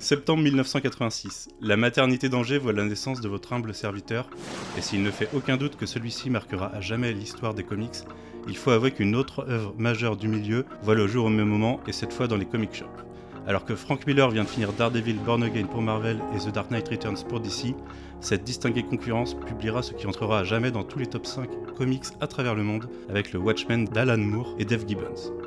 Septembre 1986. La maternité d'Angers voit la naissance de votre humble serviteur, et s'il ne fait aucun doute que celui-ci marquera à jamais l'histoire des comics, il faut avouer qu'une autre œuvre majeure du milieu voit le jour au même moment, et cette fois dans les comic shops. Alors que Frank Miller vient de finir Daredevil Born Again pour Marvel et The Dark Knight Returns pour DC, cette distinguée concurrence publiera ce qui entrera à jamais dans tous les top 5 comics à travers le monde avec le Watchmen d'Alan Moore et Dave Gibbons.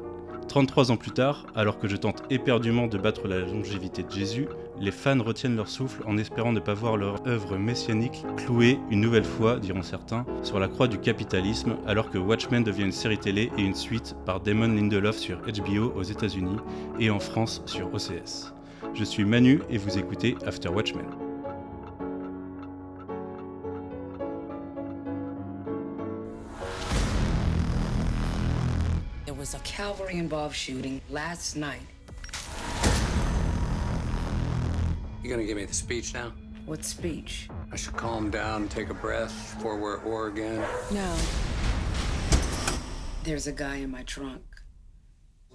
33 ans plus tard, alors que je tente éperdument de battre la longévité de Jésus, les fans retiennent leur souffle en espérant ne pas voir leur œuvre messianique clouée une nouvelle fois, diront certains, sur la croix du capitalisme, alors que Watchmen devient une série télé et une suite par Damon Lindelof sur HBO aux États-Unis et en France sur OCS. Je suis Manu et vous écoutez After Watchmen. Cavalry involved shooting last night. You gonna give me the speech now? What speech? I should calm down, take a breath before we're at war again. No. There's a guy in my trunk.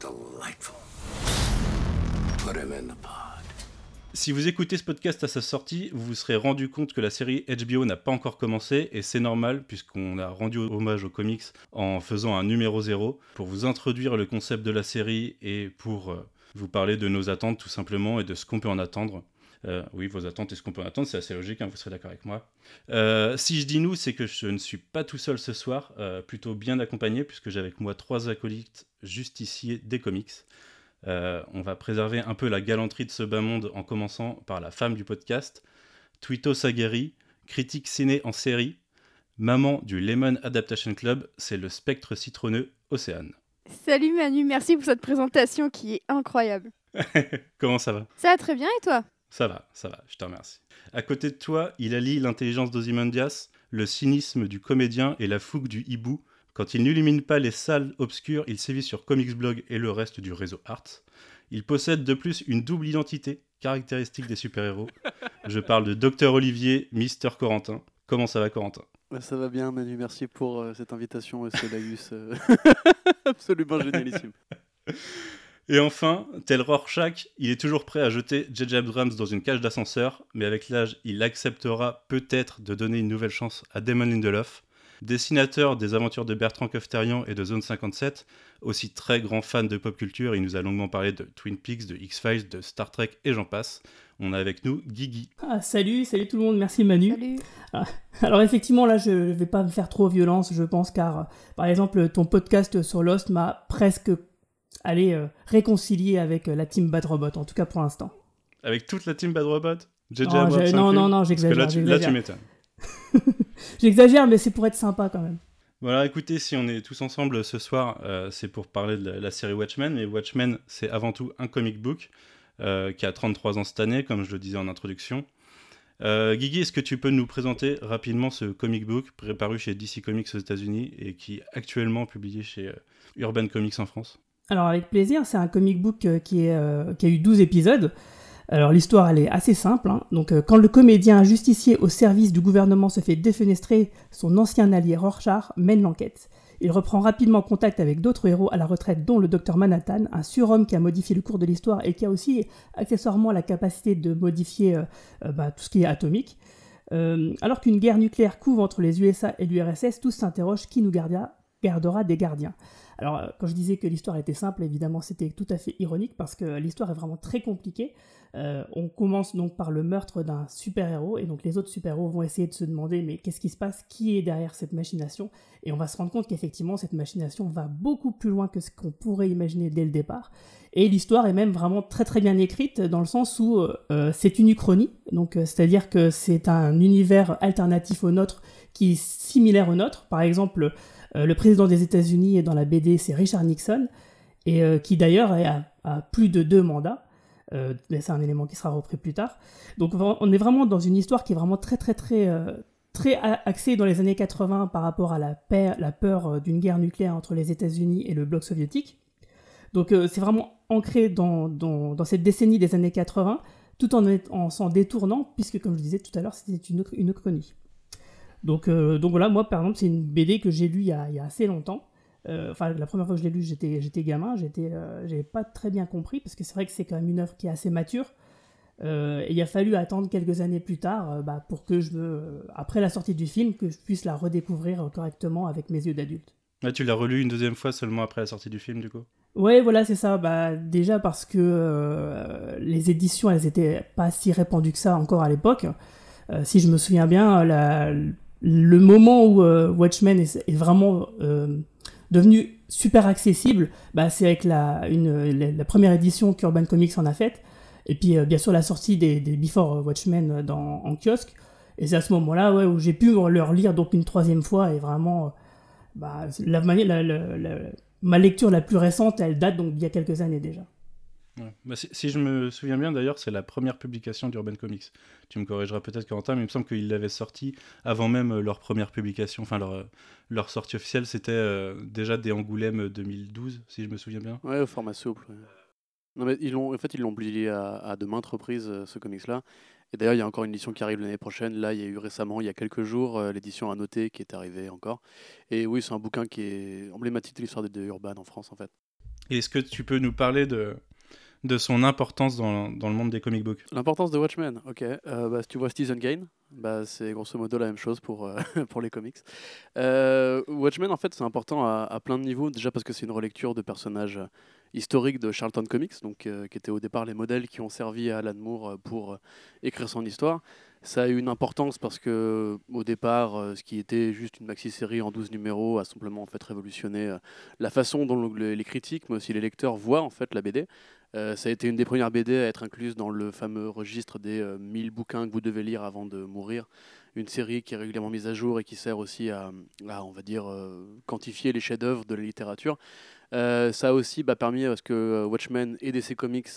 Delightful. Put him in the pod. Si vous écoutez ce podcast à sa sortie, vous vous serez rendu compte que la série HBO n'a pas encore commencé, et c'est normal puisqu'on a rendu hommage aux comics en faisant un numéro zéro pour vous introduire le concept de la série et pour euh, vous parler de nos attentes tout simplement et de ce qu'on peut en attendre. Euh, oui, vos attentes et ce qu'on peut en attendre, c'est assez logique, hein, vous serez d'accord avec moi. Euh, si je dis nous, c'est que je ne suis pas tout seul ce soir, plutôt bien accompagné, puisque j'ai avec moi trois acolytes justiciers des comics. Euh, on va préserver un peu la galanterie de ce bas monde en commençant par la femme du podcast, Twito Sagueri, critique ciné en série, maman du Lemon Adaptation Club, c'est le spectre citronneux Océane. Salut Manu, merci pour cette présentation qui est incroyable. Comment ça va? Ça va très bien et toi? Ça va, ça va, je te remercie. À côté de toi, il allie l'intelligence d'Ozymandias, le cynisme du comédien et la fougue du hibou. Quand il n'illumine pas les salles obscures, il sévit sur Comics Blog et le reste du réseau Arts. Il possède de plus une double identité, caractéristique des super-héros. Je parle de Docteur Olivier, Mister Corentin. Comment ça va Corentin? Bah, ça va bien, Manu. Merci pour euh, cette invitation et ce laïus euh, absolument génialissime. Et enfin, tel Rorschach, il est toujours prêt à jeter J.J. Abrams dans une cage d'ascenseur, mais avec l'âge, il acceptera peut-être de donner une nouvelle chance à Damon Lindelof, dessinateur des aventures de Bertrand Kofterian et de Zone 57, aussi très grand fan de pop culture, il nous a longuement parlé de Twin Peaks, de X-Files, de Star Trek et j'en passe. On a avec nous Guigui. Ah, salut, salut tout le monde, merci Manu. Salut. Alors effectivement, là, je vais pas me faire trop violence, je pense, car euh, par exemple, ton podcast sur Lost m'a presque allé euh, réconcilier avec euh, la team Bad Robot, en tout cas pour l'instant. Avec toute la team Bad Robot? J.J. Non, non, non, non, j'exagère, là, tu, là, tu m'étonnes. J'exagère, mais c'est pour être sympa quand même. Voilà, écoutez, si on est tous ensemble ce soir, euh, c'est pour parler de la, la série Watchmen. Mais Watchmen, c'est avant tout un comic book euh, qui a 33 ans cette année, comme je le disais en introduction. Euh, Guigui, est-ce que tu peux nous présenter rapidement ce comic book préparu chez DC Comics aux États-Unis et qui est actuellement publié chez Urban Comics en France? Alors avec plaisir, c'est un comic book qui, est, qui a eu 12 épisodes. Alors l'histoire elle est assez simple. hein. Donc euh, quand le comédien justicier au service du gouvernement se fait défenestrer, son ancien allié Rorschach mène l'enquête. Il reprend rapidement contact avec d'autres héros à la retraite, dont le docteur Manhattan, un surhomme qui a modifié le cours de l'histoire et qui a aussi accessoirement la capacité de modifier euh, euh, bah, tout ce qui est atomique. Alors qu'une guerre nucléaire couvre entre les USA et l'URSS, tous s'interrogent qui nous gardera, des gardiens. Alors, quand je disais que l'histoire était simple, évidemment, c'était tout à fait ironique parce que l'histoire est vraiment très compliquée. Euh, on commence donc par le meurtre d'un super-héros et donc les autres super-héros vont essayer de se demander mais qu'est-ce qui se passe? Qui est derrière cette machination? Et on va se rendre compte qu'effectivement, cette machination va beaucoup plus loin que ce qu'on pourrait imaginer dès le départ. Et l'histoire est même vraiment très très bien écrite dans le sens où euh, c'est une uchronie, donc euh, c'est-à-dire que c'est un univers alternatif au nôtre qui est similaire au nôtre. Par exemple, le président des États-Unis dans la BD, c'est Richard Nixon, et qui d'ailleurs à plus de deux mandats. Euh, c'est un élément qui sera repris plus tard. Donc on est vraiment dans une histoire qui est vraiment très très très euh, très axée dans les années 80 par rapport à la, peur euh, d'une guerre nucléaire entre les États-Unis et le bloc soviétique. Donc euh, c'est vraiment ancré dans, cette décennie des années 80, tout en, s'en détournant, puisque comme je disais tout à l'heure, c'était une, une chronie. Donc, donc voilà, moi par exemple, c'est une BD que j'ai lue il y a assez longtemps. Euh, Enfin, la première fois que je l'ai lue, j'étais, j'étais gamin, j'étais, euh, j'avais pas très bien compris, parce que c'est vrai que c'est quand même une œuvre qui est assez mature. Euh, et il a fallu attendre quelques années plus tard euh, bah, pour que je, après la sortie du film, que je puisse la redécouvrir correctement avec mes yeux d'adulte. Ah, tu l'as relu une deuxième fois seulement après la sortie du film, du coup? Ouais, voilà, c'est ça. Bah, déjà parce que euh, les éditions, elles étaient pas si répandues que ça encore à l'époque. Euh, si je me souviens bien, la- le moment où euh, Watchmen est, est vraiment devenu super accessible, bah, c'est avec la, une, la, première édition qu'Urban Comics en a faite. Et puis, euh, bien sûr, la sortie des, des Before Watchmen dans, en kiosque. Et c'est à ce moment-là ouais, où j'ai pu le relire donc une troisième fois et vraiment. bah, la- la- ma lecture la plus récente, elle date donc d'il y a quelques années déjà. Ouais. Bah, si, si je me souviens bien, d'ailleurs, c'est la première publication d'Urban Comics. Tu me corrigeras peut-être, Corentin, mais il me semble qu'ils l'avaient sorti avant même euh, leur première publication. Enfin, leur, euh, leur sortie officielle, c'était euh, déjà des Angoulême 2012, si je me souviens bien. Ouais, au format souple. ouais. Non, mais ils l'ont, en fait, ils l'ont publié à, à de maintes reprises, ce comics-là. Et d'ailleurs, il y a encore une édition qui arrive l'année prochaine. Là, il y a eu récemment, il y a quelques jours, l'édition à noter qui est arrivée encore. Et oui, c'est un bouquin qui est emblématique de l'histoire de, de Urban en France, en fait. Est-ce que tu peux nous parler de, de son importance dans, dans le monde des comic books L'importance de Watchmen, ok. Euh, bah, si tu vois Citizen Kane, bah, c'est grosso modo la même chose pour, euh, pour les comics. Euh, Watchmen, en fait, c'est important à, à plein de niveaux. Déjà parce que c'est une relecture de personnages historiques de Charlton Comics, donc, qui étaient au départ les modèles qui ont servi à Alan Moore pour écrire son histoire. Ça a eu une importance parce que au départ, ce qui était juste une maxi-série en 12 numéros a simplement en fait révolutionné la façon dont le- les critiques, mais aussi les lecteurs voient en fait la BD. Euh, ça a été une des premières BD à être incluse dans le fameux registre des euh, 1000 bouquins que vous devez lire avant de mourir. Une série qui est régulièrement mise à jour et qui sert aussi à, on va dire, euh, quantifier les chefs-d'œuvre de la littérature. Euh, ça a aussi bah, permis à ce que euh, Watchmen et DC Comics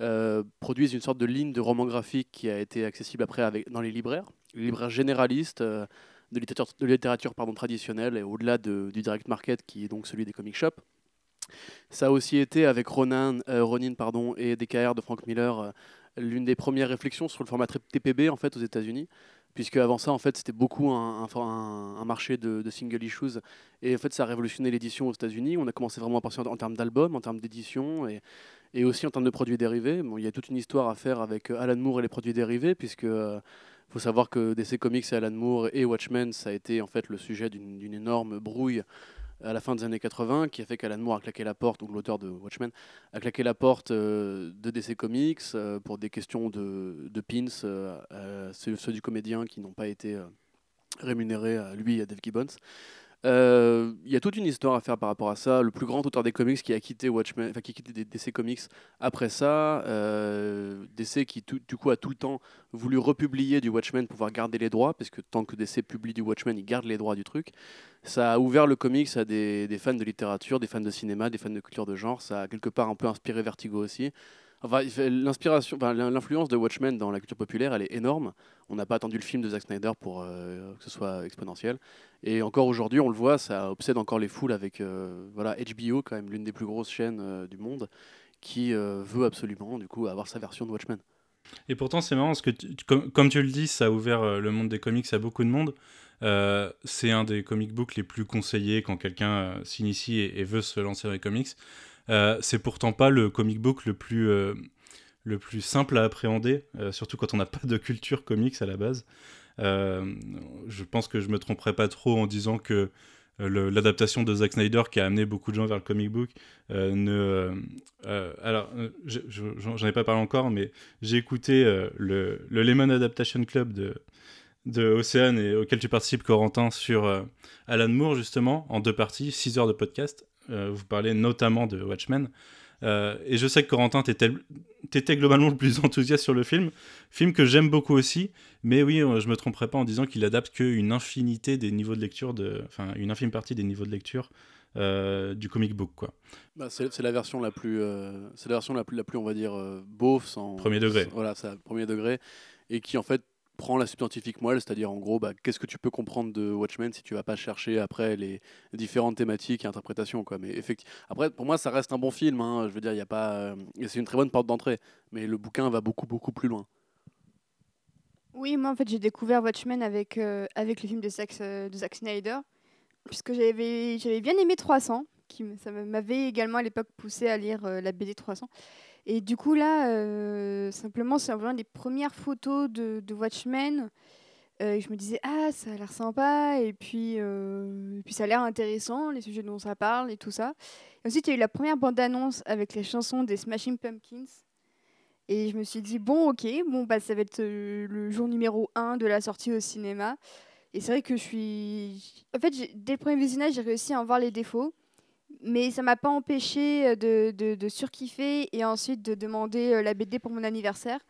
euh, produisent une sorte de ligne de roman graphique qui a été accessible après dans les libraires, les libraires généralistes euh, de littérature, traditionnelle et au-delà de- du direct market qui est donc celui des comic shops. Ça a aussi été avec euh, Ronin pardon, et DKR de Frank Miller euh, l'une des premières réflexions sur le format TPB en fait aux États-Unis, puisque avant ça en fait c'était beaucoup un, marché de, single issues et en fait ça a révolutionné l'édition aux États-Unis. On a commencé vraiment à penser en, termes d'albums, en termes d'édition et, aussi en termes de produits dérivés. Bon, il y a toute une histoire à faire avec euh, Alan Moore et les produits dérivés, puisque euh, faut savoir que DC Comics et Alan Moore et Watchmen, ça a été en fait le sujet d'une énorme brouille à la fin des années 80 qui a fait qu'Alan Moore a claqué la porte, ou l'auteur de Watchmen, a claqué la porte euh, de DC Comics euh, pour des questions de, pins, euh, ceux, ceux du comédien qui n'ont pas été rémunérés à lui et à Dave Gibbons. Euh, Il y a toute une histoire à faire par rapport à ça. Le plus grand auteur des comics qui a quitté Watchmen, qui a quitté DC Comics après ça, euh, DC qui du coup a tout le temps voulu republier du Watchmen pour pouvoir garder les droits, parce que tant que DC publie du Watchmen, il garde les droits du truc. Ça a ouvert le comics à des fans de littérature, des fans de cinéma, des fans de culture de genre. Ça a quelque part un peu inspiré Vertigo aussi. L'influence de Watchmen dans la culture populaire, elle est énorme. On n'a pas attendu le film de Zack Snyder pour euh, que ce soit exponentiel. Et encore aujourd'hui, on le voit, ça obsède encore les foules avec euh, voilà, HBO, quand même l'une des plus grosses chaînes euh, du monde, qui veut absolument du coup avoir sa version de Watchmen. Et pourtant, c'est marrant parce que, comme, tu le dis, ça a ouvert le monde des comics à beaucoup de monde. C'est un des comic books les plus conseillés quand quelqu'un s'initie et, et veut se lancer dans les comics. Euh, c'est pourtant pas le comic book le plus, euh, le plus simple à appréhender, euh, surtout quand on n'a pas de culture comics à la base. Je pense que je me tromperai pas trop en disant que l'adaptation de Zack Snyder qui a amené beaucoup de gens vers le comic book ne alors je- je- j'en ai pas parlé encore mais j'ai écouté le, le Lemon Adaptation Club de de Océane et auquel tu participes Corentin sur Alan Moore justement en deux parties 6 heures de podcast vous parlez notamment de Watchmen. Euh, et je sais que Corentin t'étais globalement le plus enthousiaste sur le film. Film que j'aime beaucoup aussi. Mais oui euh, je me tromperai pas en disant qu'il adapte qu'une infinité des niveaux de lecture de enfin une infime partie des niveaux de lecture euh, du comic book quoi. Bah, c'est la version la plus, euh, c'est la version la plus, la plus, on va dire, euh, beauf, sans Premier degré. sans- voilà, c'est premier degré, et qui en fait prend la substantifique moelle, c'est-à-dire en gros, bah, qu'est-ce que tu peux comprendre de Watchmen si tu vas pas chercher après les différentes thématiques et interprétations, quoi. Mais effectivement, après, pour moi, ça reste un bon film. hein, je veux dire, y a pas, euh, c'est une très bonne porte d'entrée, mais le bouquin va beaucoup, beaucoup plus loin. Oui, moi en fait j'ai découvert Watchmen avec, euh, avec le film de Zack, euh, de Zack Snyder, puisque j'avais j'avais bien aimé 300, qui ça m'avait également à l'époque poussé à lire la BD 300. Et du coup, là, euh, simplement, c'est vraiment les premières photos de, Watchmen. Euh, je me disais, ah, ça a l'air sympa, et puis, euh, puis ça a l'air intéressant, les sujets dont ça parle et tout ça. Et ensuite, il y a eu la première bande-annonce avec les chansons des Smashing Pumpkins. Et je me suis dit, bon, ok, bon, bah, ça va être le jour numéro 1 de la sortie au cinéma. Et c'est vrai que je suis. En fait, dès le premier visionnage, j'ai réussi à en voir les défauts. Mais ça m'a pas empêché euh, de, de, surkiffer et ensuite de demander euh, la BD pour mon anniversaire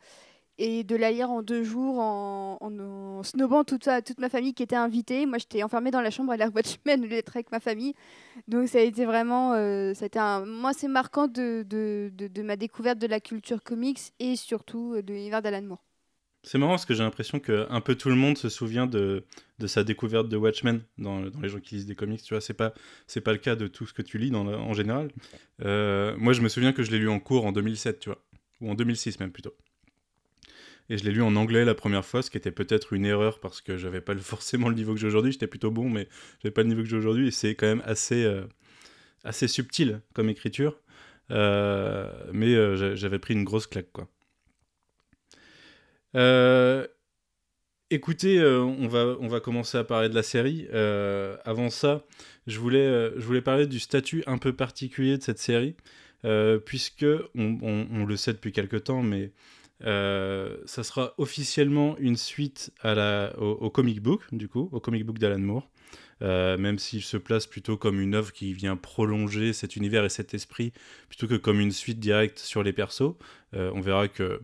et de la lire en deux jours en, snobant toute, toute ma famille qui était invitée. Moi, j'étais enfermée dans la chambre à lire Watchmen au lieu d'être avec ma famille. Donc, ça a été vraiment. euh, ça a été un, moi, c'est marquant de, de, de, de ma découverte de la culture comics et surtout euh, de l'univers d'Alan Moore. C'est marrant parce que j'ai l'impression que un peu tout le monde se souvient de, de sa découverte de Watchmen dans, les gens qui lisent des comics. Tu vois, c'est pas c'est pas le cas de tout ce que tu lis dans en général. Euh, moi, je me souviens que je l'ai lu en cours en 2007, tu vois, ou en 2006 même plutôt. Et je l'ai lu en anglais la première fois, ce qui était peut-être une erreur parce que j'avais pas forcément le niveau que j'ai aujourd'hui. J'étais plutôt bon, mais j'avais pas le niveau que j'ai aujourd'hui. Et c'est quand même assez euh, assez subtil comme écriture. Euh, mais j'a- j'avais pris une grosse claque, quoi. Euh, écoutez, euh, on, va, on va commencer à parler de la série. Euh, avant ça, je voulais, je voulais parler du statut un peu particulier de cette série, puisque on, on- le sait depuis quelque temps, mais ça sera officiellement une suite la, au, comic book, du coup, au comic book d'Alan Moore. Même s'il se place plutôt comme une œuvre qui vient prolonger cet univers et cet esprit, plutôt que comme une suite directe sur les persos. On verra que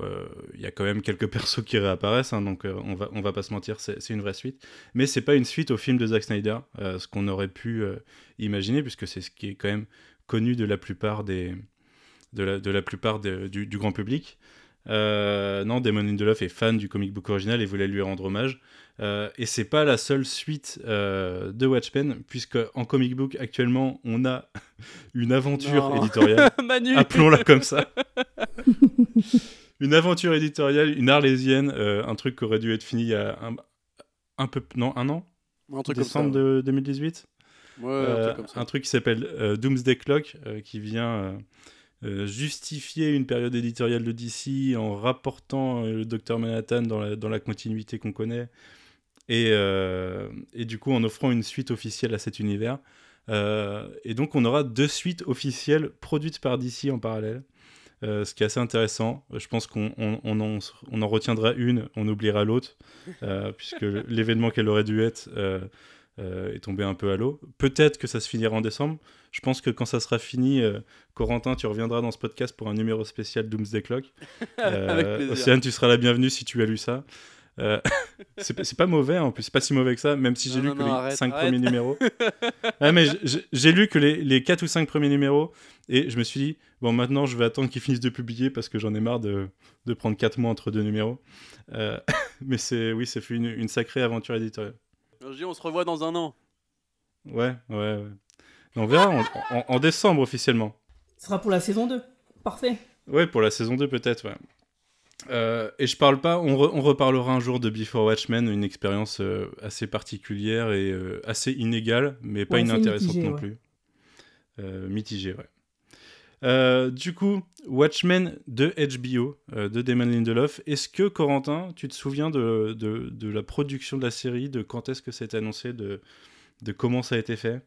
euh, il y a quand même quelques persos qui réapparaissent, hein, donc euh, on, va, on va pas se mentir, c'est une vraie suite. Mais c'est pas une suite au film de Zack Snyder, euh, ce qu'on aurait pu imaginer, puisque c'est ce qui est quand même connu de la plupart, des, de la, de la plupart du, du grand public. Non, Damon Lindelof est fan du comic book original et voulait lui rendre hommage. Et c'est pas la seule suite de Watchmen, puisque en comic book actuellement on a une aventure Non. éditoriale. Appelons-la comme ça. Une aventure éditoriale, une arlésienne, euh, un truc qui aurait dû être fini il y a un, un peu, non, un an, Un truc comme ça. décembre de 2018. Ouais, Euh, un truc comme ça. un truc qui s'appelle euh, Doomsday Clock, qui vient justifier une période éditoriale de DC en rapportant le Docteur Manhattan dans la, dans la continuité qu'on connaît, et, et du coup en offrant une suite officielle à cet univers. Euh, et donc on aura deux suites officielles produites par DC en parallèle. Euh, ce qui est assez intéressant. Je pense qu'on on, on en, on en retiendra une, on oubliera l'autre, euh, puisque l'événement qu'elle aurait dû être euh, est tombé un peu à l'eau. Peut-être que ça se finira en décembre. Je pense que quand ça sera fini, Corentin, tu reviendras dans ce podcast pour un numéro spécial Doomsday Clock. Avec plaisir. Océane, tu seras la bienvenue si tu as lu ça. Euh, c'est pas- mauvais en plus, c'est pas si mauvais que ça, même si j'ai lu non, que non, les arrête, 5 arrête. premiers numéros. Ah, mais j'ai lu que les, les 4 ou 5 premiers numéros et je me suis dit, bon, maintenant je vais attendre qu'ils finissent de publier parce que j'en ai marre de, de prendre 4 mois entre deux numéros. Euh, mais c'est oui, c'est fait une, une sacrée aventure éditoriale. Je dis, on se revoit dans un an. Ouais, ouais, ouais. Mais on verra en, en- en décembre officiellement. Ce sera pour la saison 2. Parfait. Ouais, pour la saison 2 peut-être, ouais. Euh, et je parle pas, on, re- on reparlera un jour de Before Watchmen, une expérience euh, assez particulière et euh, assez inégale, mais pas Ouais, inintéressante non ouais. plus. Mitigée, ouais. Du coup, Watchmen de HBO, de Damon Lindelof. Est-ce que, Corentin, tu te souviens de, de, de la production de la série, de quand est-ce que c'est annoncé, de, de comment ça a été fait?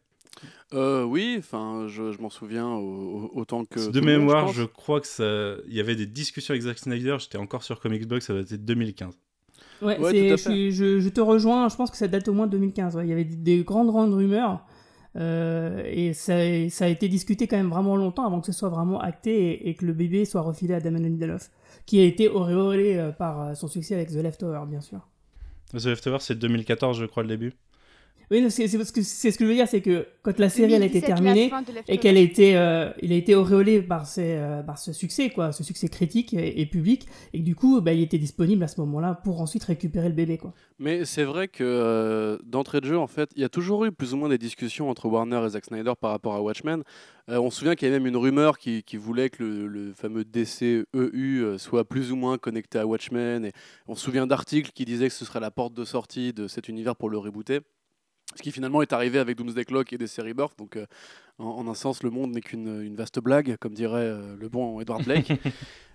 Euh, oui, enfin, je, je m'en souviens au- au- autant que. De monde, mémoire, pense. je, crois que ça, il y avait des discussions avec Zack Snyder. J'étais encore sur Comics Box, ça doit être 2015. Ouais, Ouais, c'est- tout à je, suis- je- je te rejoins, je pense que ça date au moins de 2015. ouais. Il y avait des, des grandes, grandes rumeurs. euh, et ça, ça a été discuté quand même vraiment longtemps avant que ce soit vraiment acté et, et que le bébé soit refilé à Damon Lindelof, qui a été auréolé euh, par euh, son succès avec The Leftover, bien sûr. The Leftovers, c'est 2014, je crois, le début. Oui, c'est ce que je veux dire, c'est que quand la série elle a été 2017, la terminée et qu'elle a été, euh, il a été auréolé par, ses, euh, par ce succès, quoi, ce succès critique et, et public, et que du coup, bah, il était disponible à ce moment-là pour ensuite récupérer le bébé, quoi. Mais c'est vrai que euh, d'entrée de jeu, en fait, il y a toujours eu plus ou moins des discussions entre Warner et Zack Snyder par rapport à Watchmen. Euh, on se souvient qu'il y avait même une rumeur qui, qui voulait que le, le fameux DCEU euh, soit plus ou moins connecté à Watchmen. Et on se souvient d'articles qui disaient que ce serait la porte de sortie de cet univers pour le rebooter. Ce qui finalement est arrivé avec Doomsday Clock et des séries Birth. Donc, euh, en, en un sens, le monde n'est qu'une une vaste blague, comme dirait euh, le bon Edward Blake.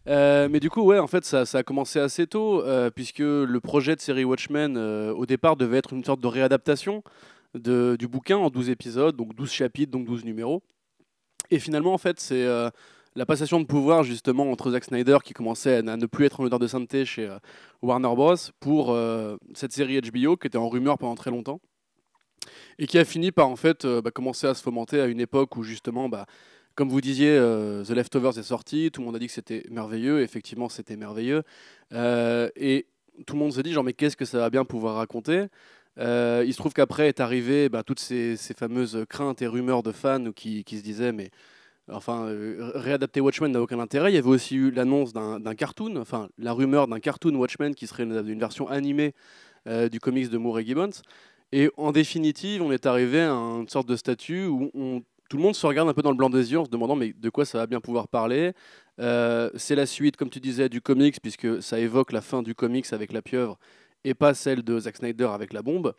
Euh, mais du coup, ouais, en fait, ça, ça a commencé assez tôt, puisque le projet de série Watchmen, au départ, devait être une sorte de réadaptation de, du bouquin en 12 épisodes, donc 12 chapitres, donc 12 numéros. Et finalement, en fait, c'est la passation de pouvoir, justement, entre Zack Snyder, qui commençait à, ne plus être en odeur de sainteté chez Warner Bros., pour cette série HBO, qui était en rumeur pendant très longtemps, et qui a fini par, en fait, euh, bah, commencer à se fomenter à une époque où, justement, bah, comme vous disiez, euh, The Leftovers est sorti, tout le monde a dit que c'était merveilleux, effectivement c'était merveilleux, Euh, et tout le monde se dit genre mais qu'est-ce que ça va bien pouvoir raconter? Il se trouve qu'après est arrivé bah, toutes ces, fameuses craintes et rumeurs de fans qui, se disaient mais enfin réadapter Watchmen n'a aucun intérêt. Il y avait aussi eu l'annonce d'un cartoon, enfin la rumeur d'un cartoon Watchmen qui serait une, une version animée du comics de Moore et Gibbons. Et en définitive, on est arrivé à une sorte de statut où on- tout le monde se regarde un peu dans le blanc des yeux en se demandant mais de quoi ça va bien pouvoir parler? Euh, c'est la suite, comme tu disais, du comics, puisque ça évoque la fin du comics avec la pieuvre et pas celle de Zack Snyder avec la bombe.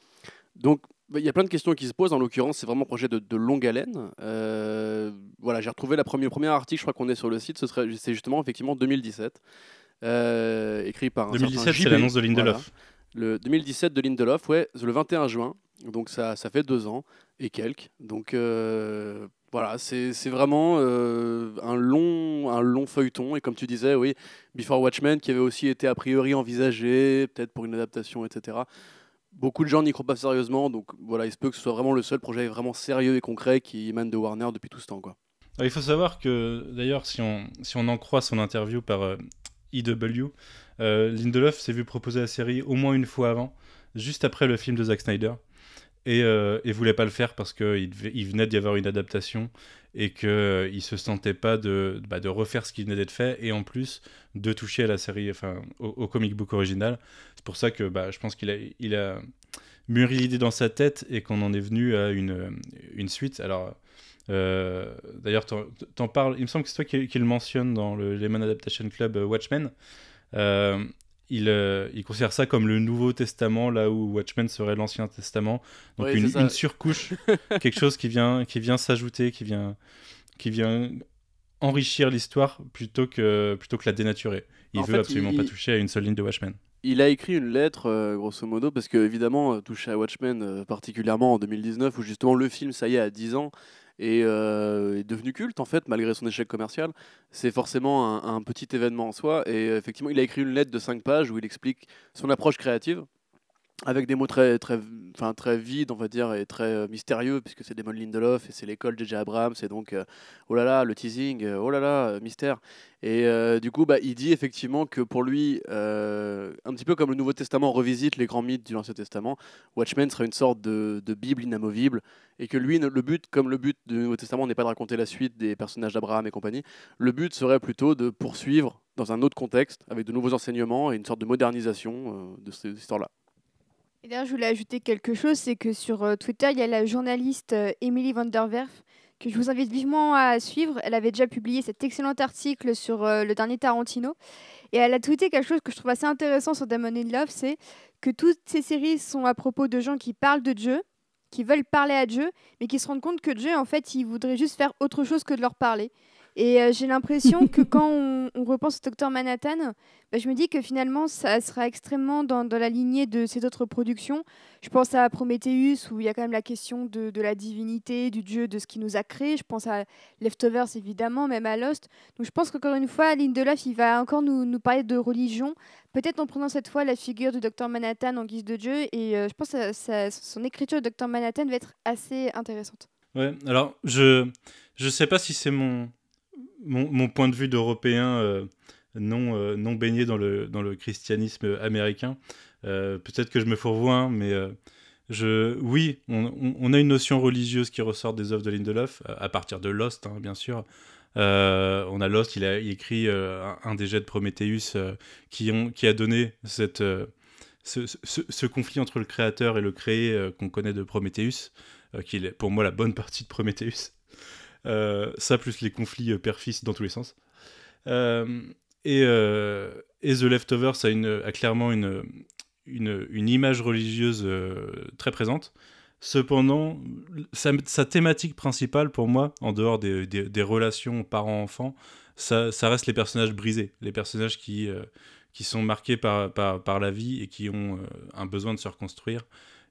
Donc il y a plein de questions qui se posent. En l'occurrence, c'est vraiment un projet de, de longue haleine. Euh, voilà, j'ai retrouvé la première, le premier article, je crois qu'on est sur le site, ce c'est justement effectivement 2017, euh, écrit par un certain 2017, c'est l'annonce de Lindelof. Voilà. Le 2017 de Lindelof, ouais, le 21 juin. Donc ça, ça fait deux ans et quelques. Donc euh, voilà, c'est vraiment euh, un, long, un long feuilleton. Et comme tu disais, oui, Before Watchmen, qui avait aussi été a priori envisagé, peut-être pour une adaptation, etc. Beaucoup de gens n'y croient pas sérieusement. Donc voilà, il se peut que ce soit vraiment le seul projet vraiment sérieux et concret qui émane de Warner depuis tout ce temps. Quoi. Il faut savoir que, d'ailleurs, si on, si on en croit son interview par euh, EW, euh, Lindelof s'est vu proposer la série au moins une fois avant, juste après le film de Zack Snyder. Et, euh, et voulait pas le faire parce qu'il il venait d'y avoir une adaptation et qu'il ne se sentait pas de, bah, de refaire ce qui venait d'être fait et en plus de toucher à la série, enfin au, comic book original. C'est pour ça que bah, je pense qu'il a, il a mûri l'idée dans sa tête et qu'on en est venu à une, une suite. Alors, euh, d'ailleurs, t'en- parles, il me semble que c'est toi qui, le mentionne dans le Lemon Adaptation Club euh, Watchmen. Euh, il, euh, il considère ça comme le Nouveau Testament, là où Watchmen serait l'Ancien Testament. Donc une, surcouche, quelque chose qui vient, qui vient s'ajouter, qui vient, qui vient enrichir l'histoire plutôt que, plutôt que la dénaturer. Il En veut fait, absolument il- pas toucher à une seule ligne de Watchmen. Il a écrit une lettre, euh, grosso modo, parce que évidemment, touché à Watchmen, euh, particulièrement en 2019, où justement le film, ça y est, a 10 ans, et euh, est devenu culte, en fait, malgré son échec commercial. C'est forcément un, un petit événement en soi. Et effectivement, il a écrit une lettre de 5 pages où il explique son approche créative, avec des mots très, très, enfin, très vides, on va dire, et très euh, mystérieux, puisque c'est de Lindelof, et c'est l'école J.J. Abrams, et donc, euh, oh là là, le teasing, euh, oh là là, mystère. Et du coup, bah, il dit effectivement que pour lui, un petit peu comme le Nouveau Testament revisite les grands mythes du Ancien Testament, Watchmen serait une sorte de, de Bible inamovible, et que lui, le but, comme le but du Nouveau Testament n'est pas de raconter la suite des personnages d'Abraham et compagnie, le but serait plutôt de poursuivre dans un autre contexte, avec de nouveaux enseignements et une sorte de modernisation de cette histoire-là. Et d'ailleurs, je voulais ajouter quelque chose, c'est que sur euh, Twitter, il y a la journaliste euh, Emily van der Werf, que je vous invite vivement à suivre. Elle avait déjà publié cet excellent article sur euh, le dernier Tarantino. Et elle a tweeté quelque chose que je trouve assez intéressant sur Damon in Love, c'est que toutes ces séries sont à propos de gens qui parlent de Dieu, qui veulent parler à Dieu, mais qui se rendent compte que Dieu, en fait, il voudrait juste faire autre chose que de leur parler. Et euh, j'ai l'impression que quand on, on repense au Docteur Manhattan, bah, je me dis que finalement, ça sera extrêmement dans, dans la lignée de ces autres productions. Je pense à Prometheus, où il y a quand même la question de, de la divinité, du Dieu, de ce qui nous a créé. Je pense à Leftovers, évidemment, même à Lost. Donc je pense qu'encore une fois, Lindelof, il va encore nous, nous parler de religion, peut-être en prenant cette fois la figure du Docteur Manhattan en guise de Dieu. Et euh, je pense que ça- ça- son écriture de Docteur Manhattan va être assez intéressante. Ouais, alors je je sais pas si c'est mon, mon point de vue d'Européen euh, non euh, non baigné dans le dans le christianisme américain. Euh, Peut-être que je me fourvoie, hein, mais je oui, on, a une notion religieuse qui ressort des œuvres de Lindelof à partir de Lost, hein, bien sûr. On a Lost, il a écrit un, des jets de Prometheus qui ont qui a donné cette ce, ce- ce conflit entre le créateur et le créé qu'on connaît de Prometheus, qui est pour moi la bonne partie de Prometheus. Euh, ça plus les conflits euh, père-fils dans tous les sens. Euh, et, et The Leftovers a, a clairement une, une, image religieuse très présente. Cependant, sa, sa thématique principale pour moi, en dehors des, des- relations parents-enfants, ça, ça reste les personnages brisés, les personnages qui, qui sont marqués par, par, par la vie et qui ont un besoin de se reconstruire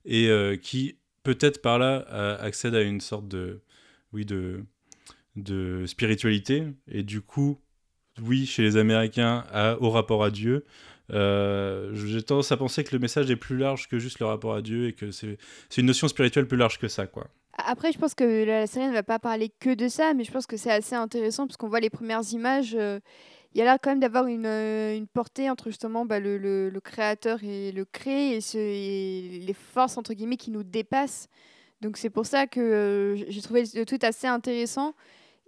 et qui, peut-être par là, accèdent à une sorte de, oui, de, de spiritualité. Et du coup, oui, chez les Américains, au rapport à Dieu. Euh, J'ai tendance à penser que le message est plus large que juste le rapport à Dieu et que c'est une notion spirituelle plus large que ça, quoi. Après, je pense que la série ne va pas parler que de ça, mais je pense que c'est assez intéressant parce qu'on voit les premières images. euh, Il y a l'air quand même d'avoir une, euh, une portée entre justement bah, le, le- créateur et le créé et, ce- les forces entre guillemets qui nous dépassent. Donc c'est pour ça que j'ai trouvé le tweet assez intéressant.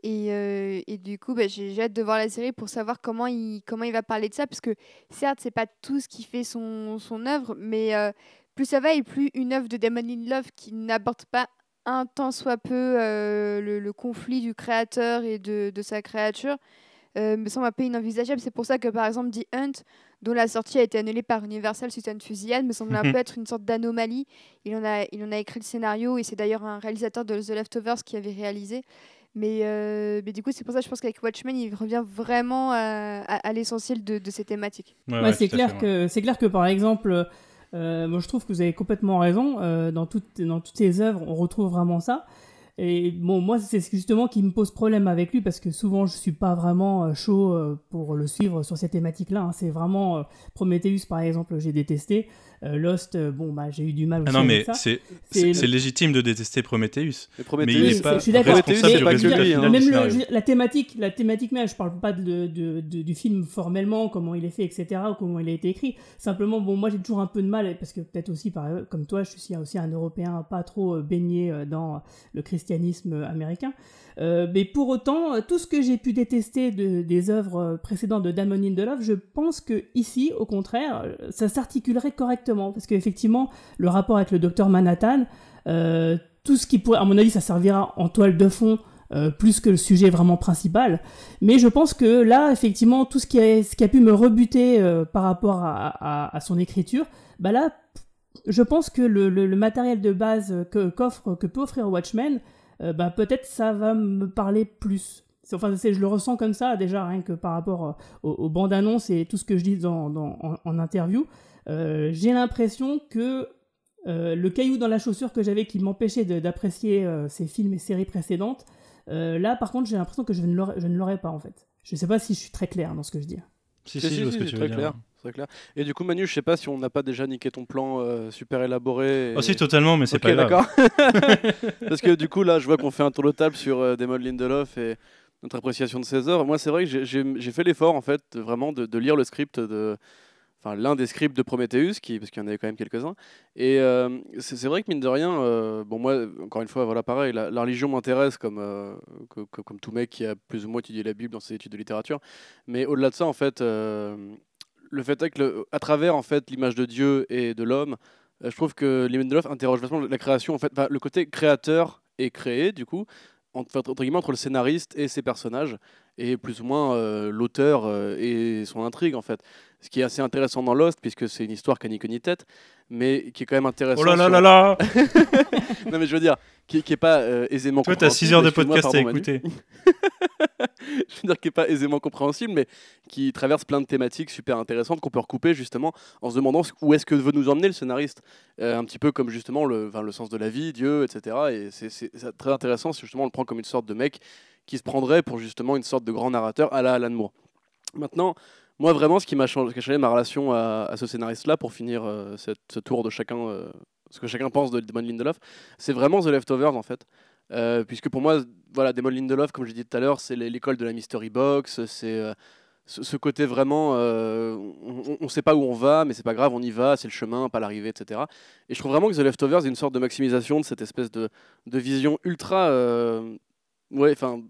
Et, euh, et du coup, bah, j'ai hâte de voir la série pour savoir comment il, comment il va parler de ça. Parce que certes, c'est pas tout ce qui fait son, son œuvre, mais euh, plus ça va et plus une œuvre de Damon Lindelof qui n'aborde pas un tant soit peu euh, le, le conflit du créateur et de, de sa créature me semble un peu inenvisageable. C'est pour ça que, par exemple, The Hunt, dont la sortie a été annulée par Universal suite à une fusillade, me semble un peu être une sorte d'anomalie. Il, en a- il en a écrit le scénario et c'est d'ailleurs un réalisateur de The Leftovers qui avait réalisé. Mais, euh, mais du coup, c'est pour ça que je pense qu'avec Watchmen, il revient vraiment à, à- à l'essentiel de, de ces thématiques. Ouais, Ouais, ouais, c'est clair que c'est clair que par exemple, euh, moi je trouve que vous avez complètement raison. euh, dans toutes dans toutes ses œuvres, on retrouve vraiment ça. Et bon, moi c'est justement qui me pose problème avec lui parce que souvent je suis pas vraiment chaud pour le suivre sur ces thématiques-là. hein. C'est vraiment euh, Prometheus par exemple, j'ai détesté. Euh, Lost, euh, bon bah j'ai eu du mal aussi Ah non, mais c'est le- légitime de détester Prometheus. Mais Mais Prometheus, il n'est pas je suis d'accord. responsable Mais- du résultat hein. final Même le- la thématique, la thématique même, je parle pas de, de- de- du film formellement, comment il est fait, etc., ou comment il a été écrit. Simplement, bon, moi j'ai toujours un peu de mal, parce que peut-être aussi, par, comme toi, je suis aussi un Européen pas trop euh, baigné euh, dans le christianisme euh, américain. Euh, mais pour autant, euh, tout ce que j'ai pu détester de- des œuvres euh, précédentes de Damon Lindelof, je pense que ici, au contraire, euh, ça s'articulerait correctement, parce qu'effectivement, le rapport avec le docteur Manhattan, euh, tout ce qui pourrait, à mon avis, ça servira en toile de fond euh, plus que le sujet vraiment principal. Mais je pense que là, effectivement, tout ce qui a, pu me rebuter euh, par rapport à, son écriture, bah là, je pense que le, matériel de base que, qu'offre, que peut offrir Watchmen, bah peut-être ça va me parler plus. Enfin, c'est- je le ressens comme ça, déjà, rien que par rapport aux, bandes annonces et tout ce que je dis dans, en interview. Euh, J'ai l'impression que euh, le caillou dans la chaussure que j'avais qui m'empêchait d'apprécier euh, ces films et séries précédentes, euh, là, par contre, j'ai l'impression que je ne l'aurais- ne pas, en fait. Je sais pas si je suis très clair dans ce que je dis. Si, Si, si, si, si, c'est très clair. Très clair. Et du coup, Manu, je sais pas si on n'a pas déjà niqué ton plan euh, super élaboré. et- Oh, si, totalement, mais c'est Ok, pas grave. d'accord. Parce que du coup, là, je vois qu'on fait un tour de table sur euh, Damon Lindelof et notre appréciation de ses œuvres. Moi, c'est vrai que j'ai- fait l'effort, en fait, vraiment de, de lire le script de. Enfin, l'un des scripts de Prometheus, qui, parce qu'il y en avait quand même quelques-uns. Et euh, c'est vrai que, mine de rien, euh, bon, moi, encore une fois, voilà, pareil, la, religion m'intéresse comme, euh, co- co- comme tout mec qui a plus ou moins étudié la Bible dans ses études de littérature. Mais au-delà de ça, en fait, le fait est que, à travers, en fait, l'image de Dieu et de l'homme, je trouve que Lindelof interroge vachement la création, en fait, le côté créateur et créé, du coup, entre guillemets, entre le scénariste et ses personnages, et plus ou moins euh, l'auteur euh, et son intrigue, en fait. Ce qui est assez intéressant dans Lost, puisque c'est une histoire qui n'a ni queue ni tête, mais qui est quand même intéressant. Oh là là sur- là là Non, mais je veux dire, qui, qui est pas euh, aisément Toi, t'as 6 heures de podcast à écouter. je veux dire qui est pas aisément compréhensible, mais qui traverse plein de thématiques super intéressantes qu'on peut recouper justement en se demandant où est-ce que veut nous emmener le scénariste. Un petit peu comme justement le, enfin, le sens de la vie, Dieu, etc. Et c'est très intéressant si justement on le prend comme une sorte de mec qui se prendrait pour justement une sorte de grand narrateur à la Alan Moore. Maintenant, moi vraiment, ce qui m'a changé, ma relation à, ce scénariste-là, pour finir euh, ce tour de chacun, euh, ce que chacun pense de Damon Lindelof, c'est vraiment The Leftovers en fait. Euh, puisque pour moi, voilà, Damon Lindelof, comme j'ai dit tout à l'heure, c'est l'é- l'école de la mystery box, c'est ce, côté vraiment, on ne sait pas où on va, mais c'est pas grave, on y va, c'est le chemin, pas l'arrivée, etc. Et je trouve vraiment que The Leftovers est une sorte de maximisation de cette espèce de, vision ultra, ouais, enfin,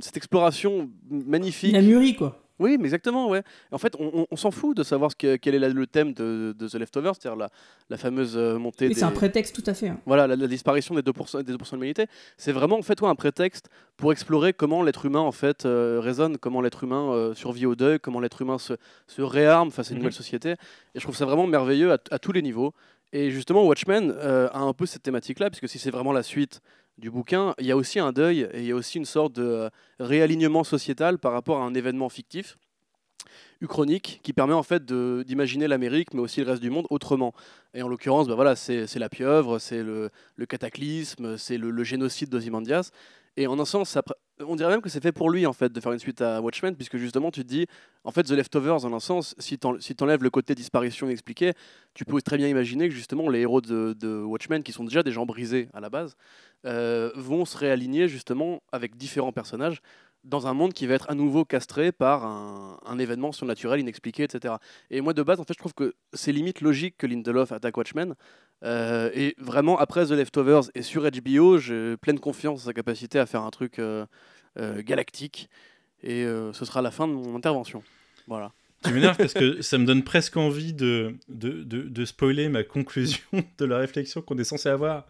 cette exploration magnifique. Il a mûri, quoi. Oui, mais exactement, ouais. En fait, on, on- on s'en fout de savoir ce que- quel est la- le thème de, de The Leftovers, c'est-à-dire la, la fameuse euh, montée des... c'est un prétexte tout à fait. hein. Voilà, la, la disparition des 2%, des 2 de l'humanité, c'est vraiment en fait ouais, un prétexte pour explorer comment l'être humain en fait euh, résonne, comment l'être humain euh, survit au deuil, comment l'être humain se, se réarme face à une Mhm. nouvelle société. Et je trouve ça vraiment merveilleux à, à tous les niveaux. Et justement, Watchmen euh, a un peu cette thématique-là, puisque si c'est vraiment la suite du bouquin, il y a aussi un deuil et il y a aussi une sorte de euh, réalignement sociétal par rapport à un événement fictif uchronique qui permet en fait d'imaginer l'Amérique mais aussi le reste du monde autrement. Et en l'occurrence, bah voilà, c'est la pieuvre, c'est le, cataclysme, c'est le, génocide d'Ozymandias. Et en un sens, on dirait même que c'est fait pour lui en fait de faire une suite à Watchmen, puisque justement tu te dis, en fait, The Leftovers, en un sens, si tu enlèves le côté disparition expliqué, tu peux très bien imaginer que justement les héros de, de Watchmen, qui sont déjà des gens brisés à la base, euh, vont se réaligner justement avec différents personnages dans un monde qui va être à nouveau castré par un, événement surnaturel inexpliqué, etc. Et moi de base, en fait, je trouve que c'est limite logique que Lindelof attaque Watchmen. Euh, et vraiment, après The Leftovers et sur HBO, j'ai pleine confiance en sa capacité à faire un truc euh, euh, galactique. Et ce sera la fin de mon intervention. Voilà. Tu m'énerves parce que ça me donne presque envie de, de, de spoiler ma conclusion de la réflexion qu'on est censé avoir.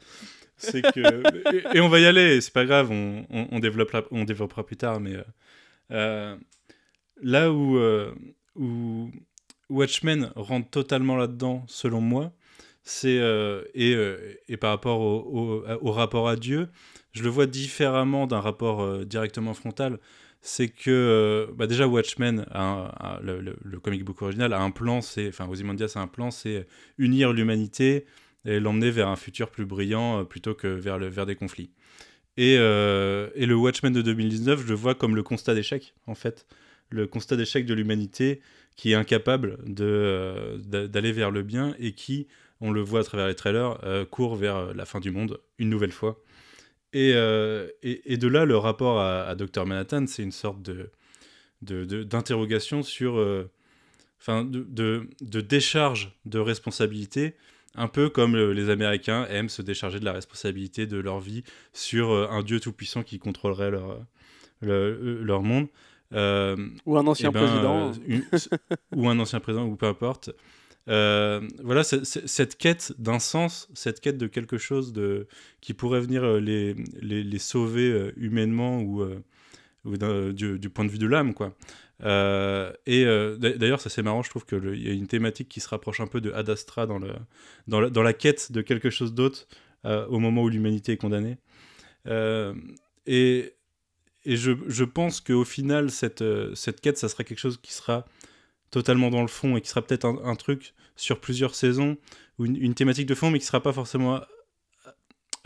C'est que. Et, on va y aller, c'est pas grave, on, on, développera, on développera plus tard, mais. euh, euh, là où, euh, où Watchmen rentre totalement là-dedans, selon moi, c'est. et, et par rapport au, au, rapport à Dieu, je le vois différemment d'un rapport directement frontal c'est que bah déjà Watchmen, le comic book original, a un plan, c'est, enfin Ozymandias a un plan, c'est unir l'humanité et l'emmener vers un futur plus brillant euh, plutôt que vers, le, vers des conflits. Et, euh, et le Watchmen de 2019, je le vois comme le constat d'échec, en fait. Le constat d'échec de l'humanité qui est incapable euh, d'a- d'aller vers le bien et qui, on le voit à travers les trailers, court vers la fin du monde une nouvelle fois. Et, et, de là, le rapport à, Dr Manhattan, c'est une sorte de, d'interrogation sur, enfin, de, de décharge de responsabilité, un peu comme euh, les Américains aiment se décharger de la responsabilité de leur vie sur euh, un dieu tout-puissant qui contrôlerait leur, le- leur monde. Euh, Ou un ancien eh ben, président. euh, une- ou un ancien président, ou peu importe. Euh, voilà, cette quête d'un sens, cette quête de quelque chose de, qui pourrait venir euh, les, les, les sauver euh, humainement ou, euh, du, du point de vue de l'âme, quoi. Euh, et euh, d'a- d'ailleurs, ça c'est marrant, je trouve qu'il y a une thématique qui se rapproche un peu de Ad Astra dans, le, dans, la, quête de quelque chose d'autre euh, au moment où l'humanité est condamnée. Et et je, je pense qu'au final, cette, cette quête, ça sera quelque chose qui sera totalement dans le fond et qui sera peut-être un, truc sur plusieurs saisons ou une, thématique de fond, mais qui sera pas forcément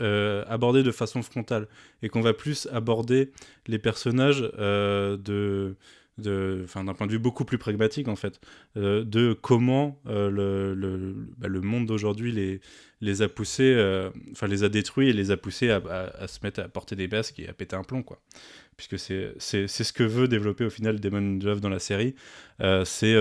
euh, abordée de façon frontale et qu'on va plus aborder les personnages de d'un point de vue beaucoup plus pragmatique en fait, euh, de comment euh, le, le, bah, le monde d'aujourd'hui les, les a poussés, euh, enfin les a détruits et les a poussés à, à- se mettre à porter des basques et à péter un plomb quoi. Puisque c'est ce que veut développer au final Damon Love dans la série, c'est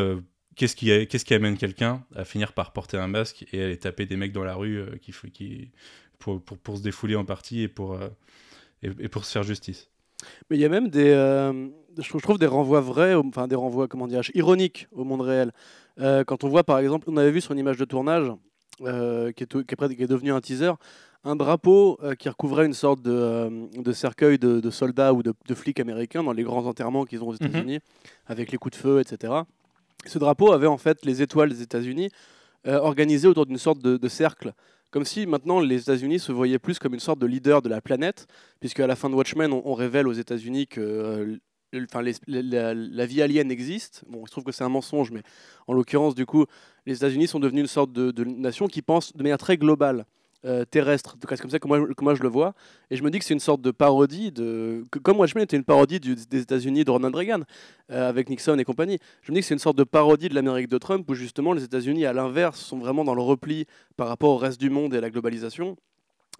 qu'est-ce qui, qu'est-ce qui amène quelqu'un à finir par porter un masque et aller taper des mecs dans la rue qui, qui, pour, pour, pour se défouler en partie et pour, et, pour se faire justice. Mais il y a même des, je trouve, des renvois vrais, enfin des renvois, comment dire, ironiques au monde réel. Euh, quand on voit, par exemple, on avait vu sur une image de tournage, euh, qui, est, qui, est près- qui est devenu un teaser, un drapeau euh, qui recouvrait une sorte de, euh, de cercueil de, de soldats ou de, de flics américains dans les grands enterrements qu'ils ont aux Mhm. États-Unis, avec les coups de feu, etc. Ce drapeau avait en fait les étoiles des États-Unis organisées autour d'une sorte de, cercle. Comme si maintenant les États-Unis se voyaient plus comme une sorte de leader de la planète, puisque à la fin de Watchmen, on, on révèle aux États-Unis que enfin, la, vie alien existe. Bon, il se trouve que c'est un mensonge, mais en l'occurrence, du coup, les États-Unis sont devenus une sorte de, nation qui pense de manière très globale. euh, terrestre, c'est comme ça que moi, je le vois, et je me dis que c'est une sorte de parodie de, que, comme Watchmen était une parodie des États-Unis de Ronald Reagan euh, avec Nixon et compagnie. Je me dis que c'est une sorte de parodie de l'Amérique de Trump où justement les États-Unis, à l'inverse, sont vraiment dans le repli par rapport au reste du monde et à la globalisation.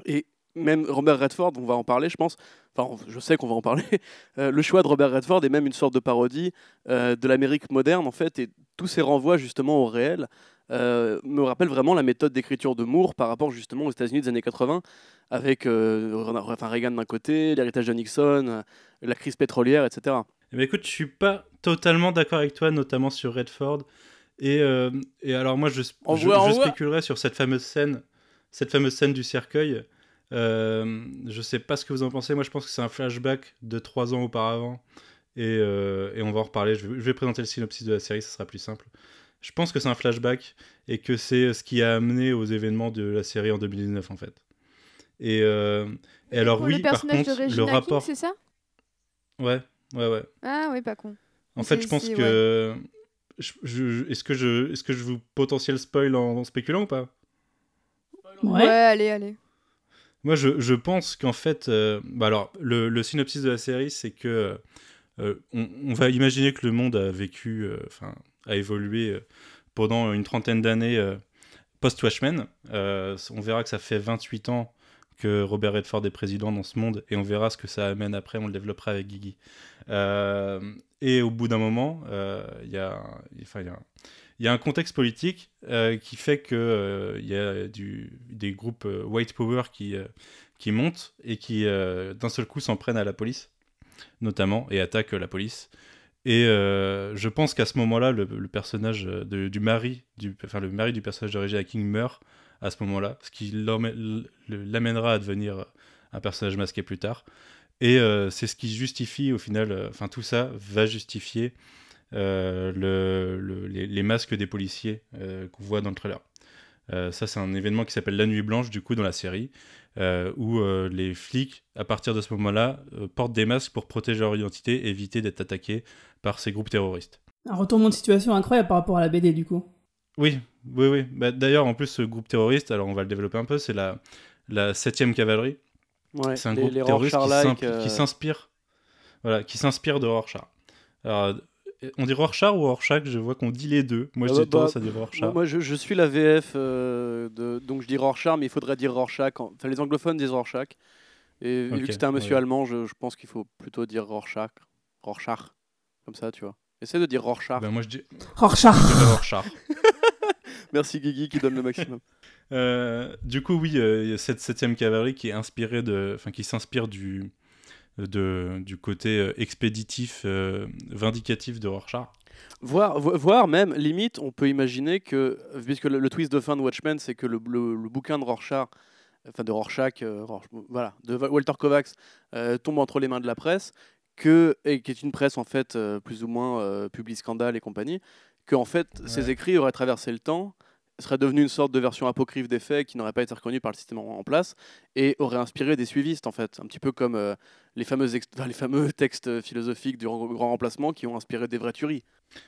Et même Robert Redford, on va en parler, je pense. Enfin, je sais qu'on va en parler. Euh, le choix de Robert Redford est même une sorte de parodie euh, de l'Amérique moderne, en fait, et tous ces renvois justement au réel euh, me rappellent vraiment la méthode d'écriture de Moore par rapport justement aux États-Unis des années 80, avec Ronald- enfin, Reagan d'un côté, l'héritage de Nixon, la crise pétrolière, etc. Eh ben, écoute, je suis pas totalement d'accord avec toi, notamment sur Redford. Et, et alors moi, je, je, spéculerais sur cette fameuse scène, cette fameuse scène du cercueil. Euh, je sais pas ce que vous en pensez. Moi, je pense que c'est un flashback de trois ans auparavant. Et, euh, et on va en reparler. Je vais, je vais présenter le synopsis de la série, ça sera plus simple. je pense que c'est un flashback et que c'est ce qui a amené aux événements de la série en 2019 en fait. Et, euh, et alors oui, le par personnage contre, de le rapport, c'est ça? Ouais, ouais, ouais. Ah oui, pas con. En fait, je pense que je- je- est-ce que je est-ce que je vous potentiel spoil en, en spéculant ou pas? Ouais, Ouais. allez, allez. Moi, je, pense qu'en fait, euh, bah alors, le, synopsis de la série, c'est que euh, on, va imaginer que le monde a vécu, euh, enfin, a évolué pendant une trentaine d'années post-Watchmen. On verra que ça fait 28 ans que Robert Redford est président dans ce monde, et on verra ce que ça amène après, on le développera avec Guigui. Et au bout d'un moment, il y a, il y a il y a un contexte politique euh, qui fait que euh, il y a des groupes euh, white power qui, euh, qui montent et qui euh, d'un seul coup s'en prennent à la police, notamment, et attaquent la police. Et euh, je pense qu'à ce moment-là, le, personnage du mari, du, enfin le mari du personnage de Regina King meurt à ce moment-là, ce qui l'amènera à devenir un personnage masqué plus tard. Et euh, c'est ce qui justifie au final, euh, enfin tout ça va justifier euh, le- le- les, les masques des policiers euh, qu'on voit dans le trailer. Euh, ça, c'est un événement qui s'appelle La Nuit Blanche, du coup, dans la série, euh, où euh, les flics, à partir de ce moment-là, euh, portent des masques pour protéger leur identité et éviter d'être attaqués par ces groupes terroristes. Un retournement de situation incroyable par rapport à la BD du coup. Oui, oui, oui. Bah, D'ailleurs, en plus, ce groupe terroriste, alors on va le développer un peu, c'est la, la 7e cavalerie. Ouais, C'est un les- groupe les terroriste qui s'inspire voilà, qui s'inspire de Rorschach. Alors, on dit Rorschach ou Rorschach Je vois qu'on dit les deux. Moi, Ah j'ai bah, tendance bah, à dire Rorschach. Moi, moi, je, je suis la VF, euh, de, donc je dis Rorschach, mais il faudrait dire Rorschach. en- Enfin, les anglophones disent Rorschach. Et vu que c'était un monsieur ouais. allemand, je, je pense qu'il faut plutôt dire Rorschach. Rorschach. Comme ça, tu vois. Essaie de dire Rorschach. Ben, moi, je dis Rorschach. je dirais Rorschach. Merci Guigui qui donne le maximum. Euh, du coup, oui, euh, il y a cette 7 cavalerie qui est inspirée de, enfin, qui s'inspire du, de, du côté euh, expéditif, euh, vindicatif de Rorschach. Voir, vo- voir même, limite, on peut imaginer que, puisque le, le twist de fin de Watchmen, c'est que le, le- le bouquin de Rorschach, enfin de Rorschach, euh, Rorsch- voilà, de Walter Kovacs, euh, tombe entre les mains de la presse, que, et qui est une presse en fait euh, plus ou moins euh, publie scandale et compagnie, que en fait ces écrits auraient traversé le temps, seraient devenus une sorte de version apocryphe des faits qui n'aurait pas été reconnue par le système en place et auraient inspiré des suivistes en fait, un petit peu comme euh, les, fameux les fameux textes philosophiques du Grand Remplacement qui ont inspiré des vraies tueries.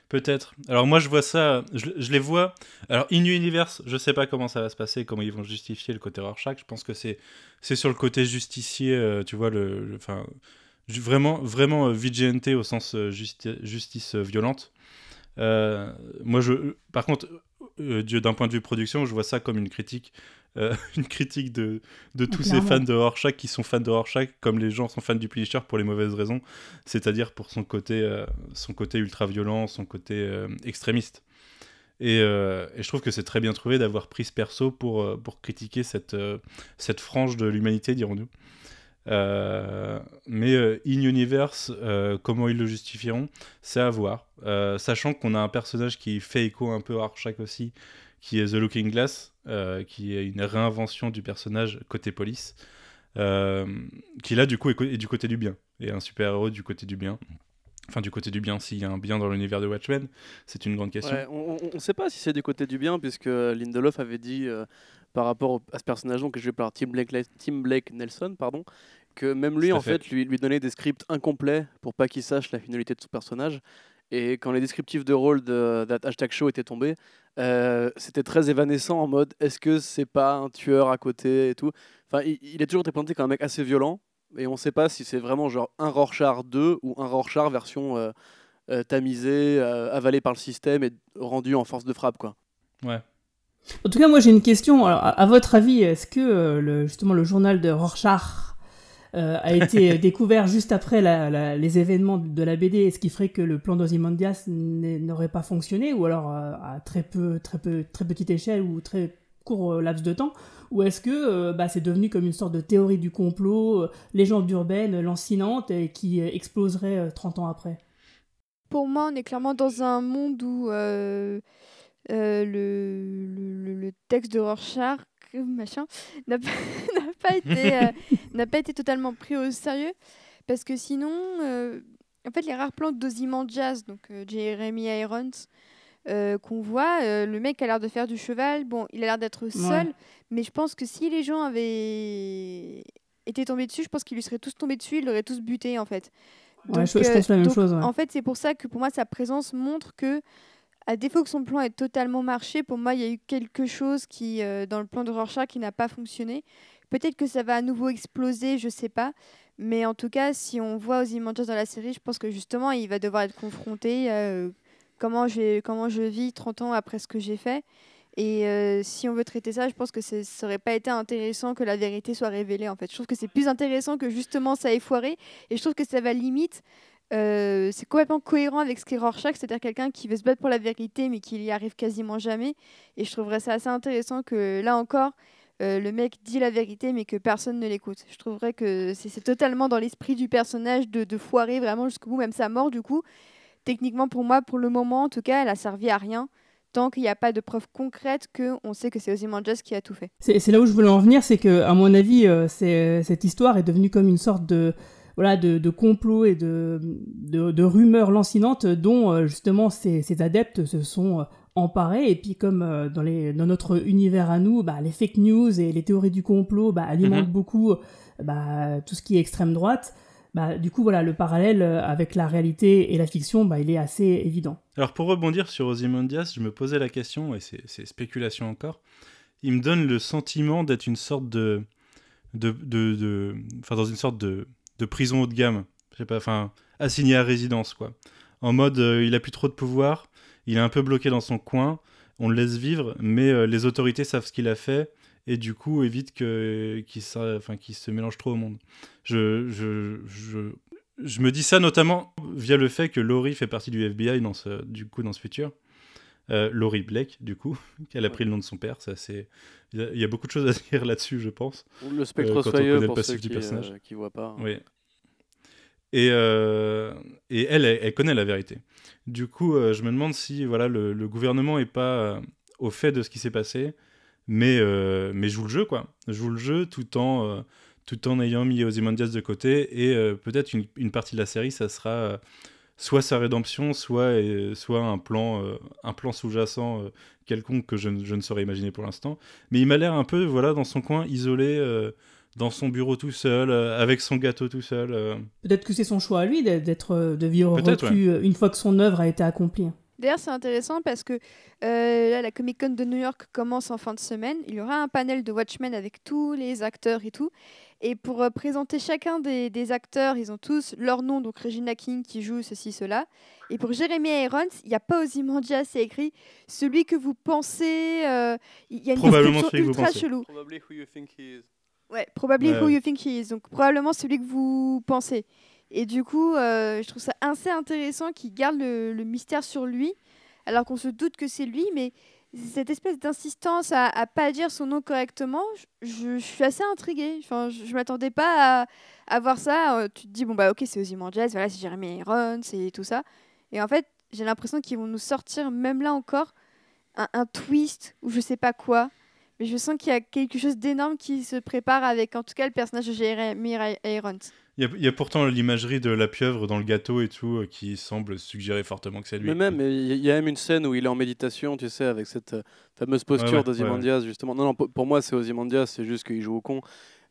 Peut-être. Alors moi je vois ça, je, les vois. Alors In Universe, je sais pas comment ça va se passer, comment ils vont justifier le côté Rorschach. Je pense que c'est sur le côté justicier, euh, tu vois le, enfin vraiment vraiment euh, vigilante au sens euh, justi- justice violente. Moi je, par contre, euh, d'un point de vue production, je vois ça comme une critique. euh, une critique de, de tous ces fans de Rorschach qui sont fans de Rorschach comme les gens sont fans du Punisher pour les mauvaises raisons c'est-à-dire pour son côté, euh, son côté ultra violent, son côté extrémiste. Et, et je trouve que c'est très bien trouvé d'avoir pris ce perso pour, pour critiquer cette, cette frange de l'humanité, dirons-nous. Euh, mais euh, In Universe, euh, comment ils le justifieront, c'est à voir. Sachant qu'on a un personnage qui fait écho un peu à Rorschach aussi, qui est The Looking Glass, qui est une réinvention du personnage côté police, qui là du coup est, du côté du bien, et un super-héros du côté du bien. Enfin, du côté du bien, s'il y a un bien dans l'univers de Watchmen, c'est une grande question. On ne sait pas si c'est du côté du bien, puisque Lindelof avait dit par rapport à ce personnage donc, que je vais par Tim Blake, Tim Blake Nelson, pardon, que même lui, en fait. fait, lui, lui donnait des scripts incomplets pour pas qu'il sache la finalité de son personnage. Et quand les descriptifs de rôle de That Hashtag Show étaient tombés, euh, c'était très évanescent en mode est-ce que c'est pas un tueur à côté et tout? Enfin, il, il est toujours été présenté comme un mec assez violent, et on sait pas si c'est vraiment genre un Rorschach 2 ou un Rorschach version euh, euh, tamisé, euh, avalé par le système et rendu en force de frappe, quoi. En tout cas, moi j'ai une question. Alors, à, à votre avis, est-ce que euh, le, justement le journal de Rorschach euh, a été découvert juste après la- la- les événements de la BD, ce qui ferait que le plan d'Ozymandias n'aurait pas fonctionné, ou alors euh, à très peu, très peu, très petite échelle ou très court euh, laps de temps, ou est-ce que euh, bah, c'est devenu comme une sorte de théorie du complot, euh, légende urbaine, lancinante, et qui euh, exploserait euh, 30 ans après? Pour moi, on est clairement dans un monde où le, le- le- texte de Rorschach machin, n'a pas, pas été, euh, n'a pas été totalement pris au sérieux. Parce que sinon, euh, en fait, les rares plans d'Ozymandias, donc euh, Jeremy Irons, euh, qu'on voit, euh, le mec a l'air de faire du cheval. Bon, il a l'air d'être seul, mais je pense que si les gens avaient été tombés dessus, je pense qu'ils lui seraient tous tombés dessus, ils l'auraient tous buté en fait. Ouais, je- je pense la même donc, chose, ouais. En fait, c'est pour ça que pour moi, sa présence montre que, à défaut que son plan ait totalement marché, pour moi, il y a eu quelque chose qui, euh, dans le plan de Rorschach qui n'a pas fonctionné. Peut-être que ça va à nouveau exploser, je sais pas. Mais en tout cas, si on voit Ozymandias dans la série, je pense que justement, il va devoir être confronté à comment, j'ai- comment je vis 30 ans après ce que j'ai fait. Et euh, si on veut traiter ça, je pense que c'est- ça aurait pas été intéressant que la vérité soit révélée. En fait, je trouve que c'est plus intéressant que justement ça ait foiré. Et je trouve que ça va limite. Euh, c'est complètement cohérent avec ce qu'est Rorschach, c'est-à-dire quelqu'un qui veut se battre pour la vérité, mais qui y arrive quasiment jamais. Et je trouverais ça assez intéressant que là encore, euh, le mec dit la vérité, mais que personne ne l'écoute. Je trouverais que c'est totalement dans l'esprit du personnage de, foirer vraiment jusqu'au bout, même sa mort, du coup. Techniquement, pour moi, pour le moment, en tout cas, elle a servi à rien tant qu'il n'y a pas de preuves concrètes qu'on sait que c'est Ozymandias qui a tout fait. C'est là où je voulais en venir, c'est que, à mon avis, euh, cette histoire est devenue comme une sorte de, voilà, de, de complot et de, de, de rumeurs lancinantes dont euh, justement ces, ces adeptes se sont euh, emparés. Et puis, comme euh, dans, les, dans notre univers à nous, bah, les fake news et les théories du complot bah, alimentent Mhm. beaucoup bah, tout ce qui est extrême droite. Bah, du coup, voilà, le parallèle avec la réalité et la fiction, bah, il est assez évident. Alors pour rebondir sur Ozymandias, je me posais la question, et c'est c'est spéculation encore, il me donne le sentiment d'être une sorte de... de, de, de- enfin dans une sorte de, de prison haut de gamme, je sais pas, enfin assigné à résidence quoi. En mode euh, il a plus trop de pouvoir, il est un peu bloqué dans son coin, on le laisse vivre, mais euh, les autorités savent ce qu'il a fait et du coup évite que qu'il se, mélange trop au monde. Je, je, je, je me dis ça notamment via le fait que Laurie fait partie du FBI dans ce, du coup dans ce futur. Euh, Laurie Blake, du coup, qu'elle a pris le nom de son père. Ça, c'est... Il y, a- il y a beaucoup de choses à dire là-dessus, je pense. Le spectre Euh, quand on soyeux connaît le pour ceux du qui, personnage. euh, qui voient pas. Oui. Et, euh, et elle, elle, connaît la vérité. Du coup, euh, je me demande si voilà, le, gouvernement est pas euh, au fait de ce qui s'est passé, mais, mais joue le jeu, quoi. Joue le jeu tout en, tout en ayant mis Ozymandias de côté. Et peut-être une, une partie de la série, ça sera soit sa rédemption, soit, soit un plan, un plan sous-jacent quelconque que je, je ne saurais imaginer pour l'instant. Mais il m'a l'air un peu voilà, dans son coin, isolé. Dans son bureau tout seul, euh, avec son gâteau tout seul. euh. Peut-être que c'est son choix à lui d'être- euh, de vivre Peut-être, reclus euh, une fois que son œuvre a été accomplie. D'ailleurs, c'est intéressant parce que euh, là, la Comic Con de New York commence en fin de semaine. Il y aura un panel de Watchmen avec tous les acteurs et tout. Et pour euh, présenter chacun des, des acteurs, ils ont tous leur nom, donc Regina King qui joue ceci, cela. Et pour Jeremy Irons, il n'y a pas Ozymandias, c'est écrit celui que vous pensez. euh, Il y a une Probablement description celui que vous ultra pensez. chelou. Probably who you think he is. Ouais, probably who you think he is. Donc probablement celui que vous pensez. Et du coup, euh, je trouve ça assez intéressant qu'il garde le, le mystère sur lui, alors qu'on se doute que c'est lui, mais cette espèce d'insistance à, à pas dire son nom correctement, je, je- je suis assez intriguée. Enfin, je, je m'attendais pas à, à voir ça. Euh, Tu te dis bon bah ok c'est Ozymandias, voilà c'est Jeremy Irons et tout ça. Et en fait, j'ai l'impression qu'ils vont nous sortir même là encore un, un twist ou je sais pas quoi. Mais je sens qu'il y a quelque chose d'énorme qui se prépare avec, en tout cas, le personnage de Jeremy Irons. Il y, a, il y a pourtant l'imagerie de la pieuvre dans le gâteau et tout euh, qui semble suggérer fortement que c'est lui. Mais même, il y, a- même une scène où il est en méditation, tu sais, avec cette euh, fameuse posture Ouais, ouais, d'Ozymandias, justement. Non, non, pour moi, c'est Ozymandias, c'est juste qu'il joue au con.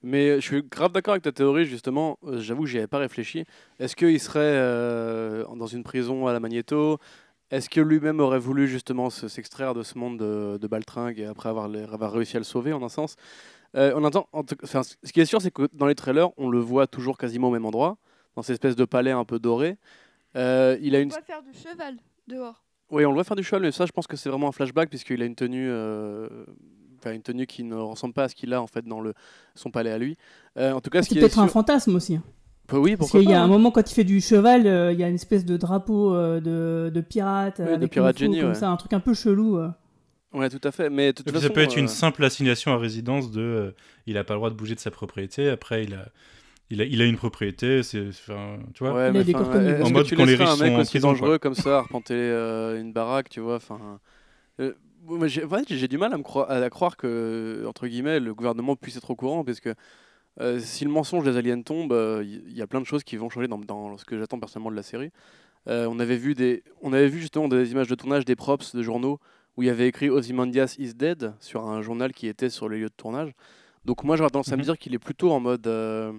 Mais je suis grave d'accord avec ta théorie, justement. Euh, J'avoue j'y avais pas réfléchi. Est-ce qu'il serait euh, dans une prison à la Magneto Est-ce que lui-même aurait voulu, justement, se- s'extraire de ce monde de, de baltringue et après avoir, les- avoir réussi à le sauver, en un sens? Euh, on entend, en tout- enfin, Ce qui est sûr, c'est que dans les trailers, on le voit toujours quasiment au même endroit, dans cette espèce de palais un peu doré. Euh, il a On une va faire du cheval dehors. oui, on le voit faire du cheval, mais ça, je pense que c'est vraiment un flashback puisqu'il a une tenue, euh, enfin, une tenue qui ne ressemble pas à ce qu'il a en fait dans le son palais à lui. Euh, en tout cas, ce qui est peut-être un fantasme aussi. Bah oui, Parce qu'il y a un hein. moment, quand il fait du cheval, euh, il y a une espèce de drapeau euh, de, de pirate. Euh, de avec pirate une faux génie, comme ouais. ça, un truc un peu chelou. euh. Ouais, tout à fait. Mais de toute façon, ça peut être une simple assignation à résidence de euh, il a pas le droit de bouger de sa propriété, après il a, il a, il a une propriété, c'est, enfin, tu vois. Ouais, mais. En que mode tu quand les riches un mec sont aussi prison, dangereux quoi. comme ça arpenter euh, une baraque, tu vois Enfin, euh, ouais, j'ai du mal à me croire, à croire que entre guillemets le gouvernement puisse être au courant, parce que euh, si le mensonge des aliens tombe, euh, il y, y a plein de choses qui vont changer dans, dans ce que j'attends personnellement de la série. Euh, on avait vu des, on avait vu justement des images de tournage, des props de journaux où il y avait écrit Ozymandias is dead sur un journal qui était sur le lieu de tournage. Donc moi j'aurais tendance à me Mhm. dire qu'il est plutôt en mode, euh,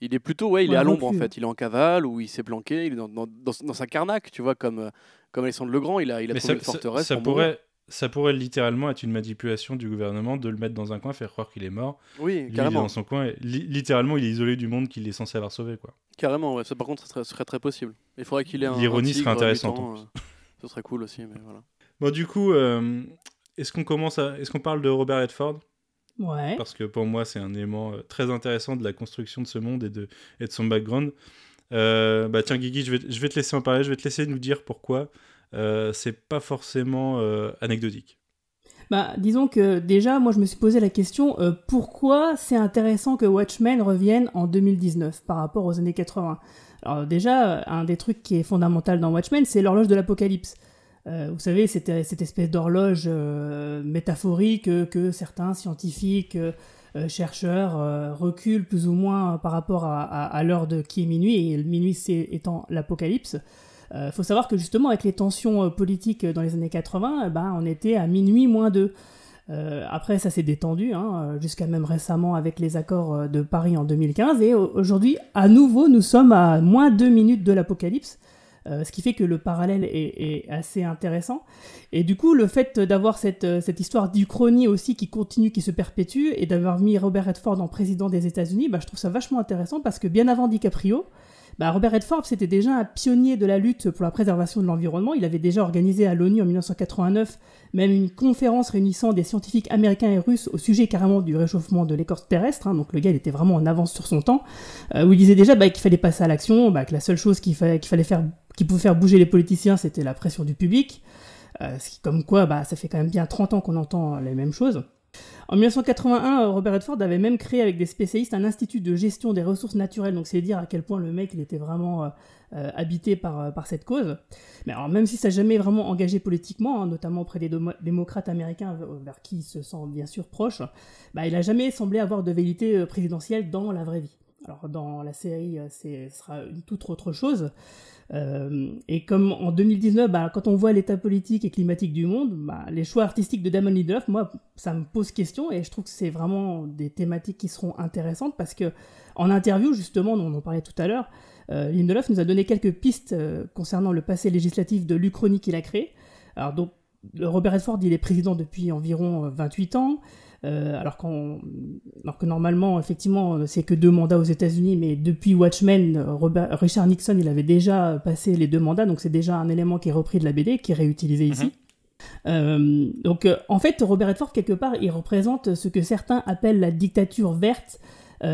il est plutôt ouais, il Ouais, est à l'ombre en fait, il est en cavale ou il s'est planqué, il est dans, dans, dans, dans sa carnaque, tu vois comme euh, comme Alexandre Legrand, il a il a Mais trouvé ça, une ça- forteresse. ça pour mourir. Ça pourrait littéralement être une manipulation du gouvernement de le mettre dans un coin, faire croire qu'il est mort. Oui, Lui, il est carrément, dans son coin. et li- littéralement, il est isolé du monde qu'il est censé avoir sauvé. Quoi. carrément. Ouais. Ça par contre, ce serait, très possible. Il faudrait qu'il ait un. L'ironie serait intéressante, euh, ce serait cool aussi, mais voilà. Bon, du coup, euh, est-ce qu'on commence à, est-ce qu'on parle de Robert Redford? Ouais. Parce que pour moi, c'est un élément euh, très intéressant de la construction de ce monde et de, et de son background. Euh, bah tiens, Guigui, je vais, je vais te laisser en parler. Je vais te laisser nous dire pourquoi c'est pas forcément euh, anecdotique. Bah, disons que déjà, moi, je me suis posé la question euh, pourquoi c'est intéressant que Watchmen revienne en 2019 par rapport aux années 80 Alors, déjà, euh, un des trucs qui est fondamental dans Watchmen, c'est l'horloge de l'apocalypse. Euh, vous savez, c'était cette espèce d'horloge euh, métaphorique euh, que certains scientifiques, euh, euh, chercheurs euh, reculent plus ou moins par rapport à, l'heure de qui est minuit, et minuit c'est étant l'apocalypse. Il faut savoir que justement avec les tensions euh, politiques dans les années 80, eh ben, on était à minuit moins 2. Euh, après, ça s'est détendu, hein, euh, jusqu'à même récemment avec les accords euh, de Paris en 2015. Et au- aujourd'hui, à nouveau, nous sommes à moins 2 minutes de l'apocalypse. Euh, ce qui fait que le parallèle est, assez intéressant. Et du coup, le fait d'avoir cette, euh, cette histoire d'Uchronie aussi qui continue, qui se perpétue, et d'avoir mis Robert Redford en président des États-Unis, bah, je trouve ça vachement intéressant parce que bien avant DiCaprio, bah, Robert Redford, c'était déjà un pionnier de la lutte pour la préservation de l'environnement. Il avait déjà organisé à l'ONU en 1989 même une conférence réunissant des scientifiques américains et russes au sujet carrément du réchauffement de l'écorce terrestre. hein. donc le gars, il était vraiment en avance sur son temps. euh, où il disait déjà bah, qu'il fallait passer à l'action, bah, que la seule chose qu'il fa- qu'il fallait faire, qui pouvait faire bouger les politiciens, c'était la pression du public. Euh, comme quoi, bah, ça fait quand même bien 30 ans qu'on entend les mêmes choses. En 1981, euh, Robert Redford avait même créé avec des spécialistes un institut de gestion des ressources naturelles. Donc c'est dire à quel point le mec était vraiment euh, euh, habité par, euh, par cette cause. Mais alors même si ça n'a jamais vraiment engagé politiquement, hein, notamment auprès des démocrates américains vers, qui il se sent bien sûr proche, bah, il n'a jamais semblé avoir de vérité présidentielle dans la vraie vie. Alors dans la série, ce sera une toute autre chose. Euh, et comme en 2019, bah, quand on voit l'état politique et climatique du monde, bah, les choix artistiques de Damon Lindelof, moi, ça me pose question et je trouve que c'est vraiment des thématiques qui seront intéressantes parce que en interview, justement, on en parlait tout à l'heure, euh, Lindelof nous a donné quelques pistes euh, concernant le passé législatif de l'Uchronie qu'il a créé. Alors donc, Robert Redford, il est président depuis environ euh, 28 ans. Euh, alors, qu'on- alors que normalement, effectivement, euh, c'est que deux mandats aux États-Unis, mais depuis Watchmen, euh, Robert- Richard Nixon, il avait déjà passé les deux mandats, donc c'est déjà un élément qui est repris de la BD, qui est réutilisé ici. Euh, donc, euh, en fait, Robert Redford, quelque part, il représente ce que certains appellent la dictature verte,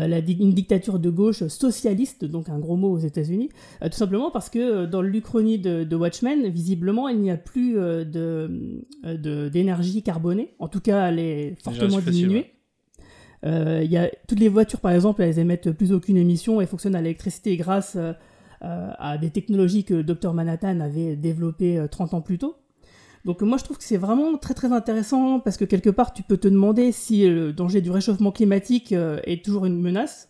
la di- une dictature de gauche socialiste, donc un gros mot aux États-Unis, euh, tout simplement parce que euh, dans l'Uchronie de, de Watchmen, visiblement, il n'y a plus euh, de- euh, de- d'énergie carbonée. En tout cas, elle est fortement diminuée. Euh, y a, toutes les voitures, par exemple, elles émettent plus aucune émission et fonctionnent à l'électricité grâce euh, euh, à des technologies que docteur Manhattan avait développées euh, 30 ans plus tôt. Donc moi je trouve que c'est vraiment très très intéressant parce que quelque part tu peux te demander si le danger du réchauffement climatique euh, est toujours une menace.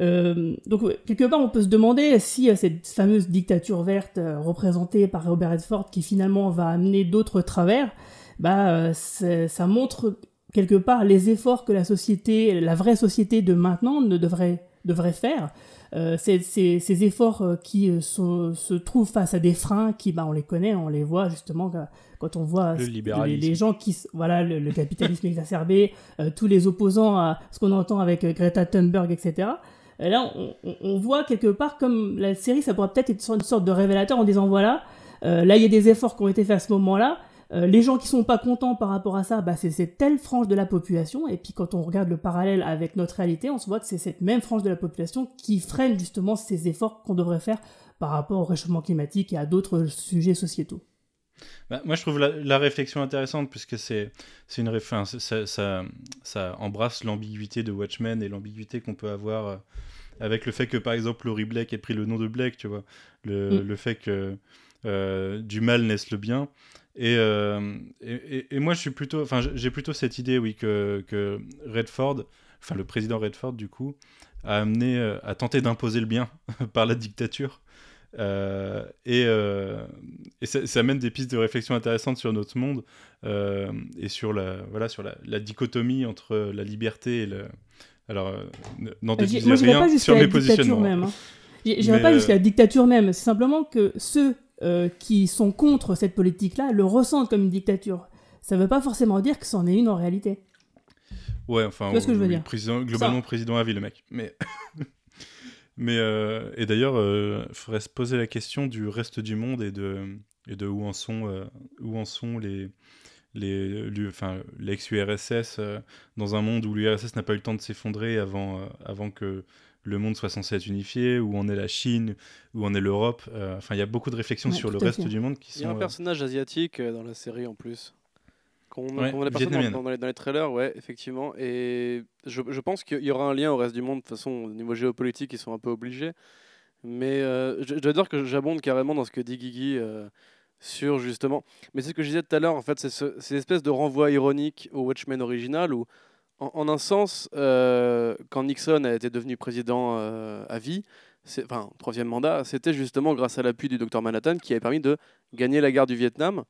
Euh, donc quelque part on peut se demander si euh, cette fameuse dictature verte représentée par Robert Redford qui finalement va amener d'autres travers, bah ça montre quelque part les efforts que la société, la vraie société de maintenant ne devrait devrait faire. Euh, c'est- c'est- ces efforts euh, qui euh, sont- se trouvent face à des freins qui, bah, on les connaît, on les voit justement quand- on voit Le les, les gens qui, voilà, le, le capitalisme exacerbé, euh, tous les opposants à ce qu'on entend avec Greta Thunberg, etc. Et là, on, on- on voit quelque part comme la série, ça pourrait peut-être être une sorte de révélateur en disant voilà, euh, là il y a des efforts qui ont été faits à ce moment-là. Euh, les gens qui sont pas contents par rapport à ça, bah, c'est telle frange de la population. Et puis quand on regarde le parallèle avec notre réalité, on se voit que c'est cette même frange de la population qui freine justement ces efforts qu'on devrait faire par rapport au réchauffement climatique et à d'autres sujets sociétaux. Bah, moi, je trouve la, la réflexion intéressante puisque c'est c'est une réf- enfin, c'est- ça, ça, ça embrasse l'ambiguïté de Watchmen et l'ambiguïté qu'on peut avoir euh, avec le fait que, par exemple, Laurie Blake ait pris le nom de Blake, tu vois, le, Mm. le fait que euh, du mal naisse le bien. Et, euh, et, moi, je suis plutôt, enfin, j'ai plutôt cette idée, oui, que, que Redford, enfin le président Redford, du coup, a amené, euh, a tenté d'imposer le bien par la dictature. Euh, et, et ça, ça amène des pistes de réflexion intéressantes sur notre monde et sur la voilà sur la, la dichotomie entre la liberté et le alors n'en déduisez rien pas sur mes la dictature positionnements même. hein. J'irai pas jusqu'à la dictature même. C'est simplement que ceux euh, qui sont contre cette politique-là le ressentent comme une dictature. Ça ne veut pas forcément dire que c'en est une en réalité. Ouais, enfin, Tu vois ce que je veux oui, dire président, globalement président à vie, le mec. Mais, mais euh, et d'ailleurs, il faudrait se poser la question du reste du monde et de, et de où en sont, euh, où en sont les, les, enfin, l'ex-URSS euh, dans un monde où l'URSS n'a pas eu le temps de s'effondrer avant, euh, avant que le monde soit censé être unifié, où en est la Chine, où en est l'Europe. euh, Enfin, il y a beaucoup de réflexions Ouais, sur le reste fait. du monde qui Il y a sont. un euh, personnage asiatique euh, dans la série en plus. Qu'on Ouais, aperçoit dans, dans les, dans les trailers, ouais, effectivement. Et je, je pense qu'il y aura un lien au reste du monde. De toute façon, au niveau géopolitique, ils sont un peu obligés. Mais euh, je, je dois dire que j'abonde carrément dans ce que dit Guigui euh, sur justement. Mais c'est ce que je disais tout à l'heure, en fait, c'est ce, c'est l'espèce de renvoi ironique au Watchmen original où, en, un sens, euh, quand Nixon a été devenu président euh, à vie, enfin, troisième mandat, c'était justement grâce à l'appui du docteur Manhattan qui avait permis de gagner la guerre du Vietnam.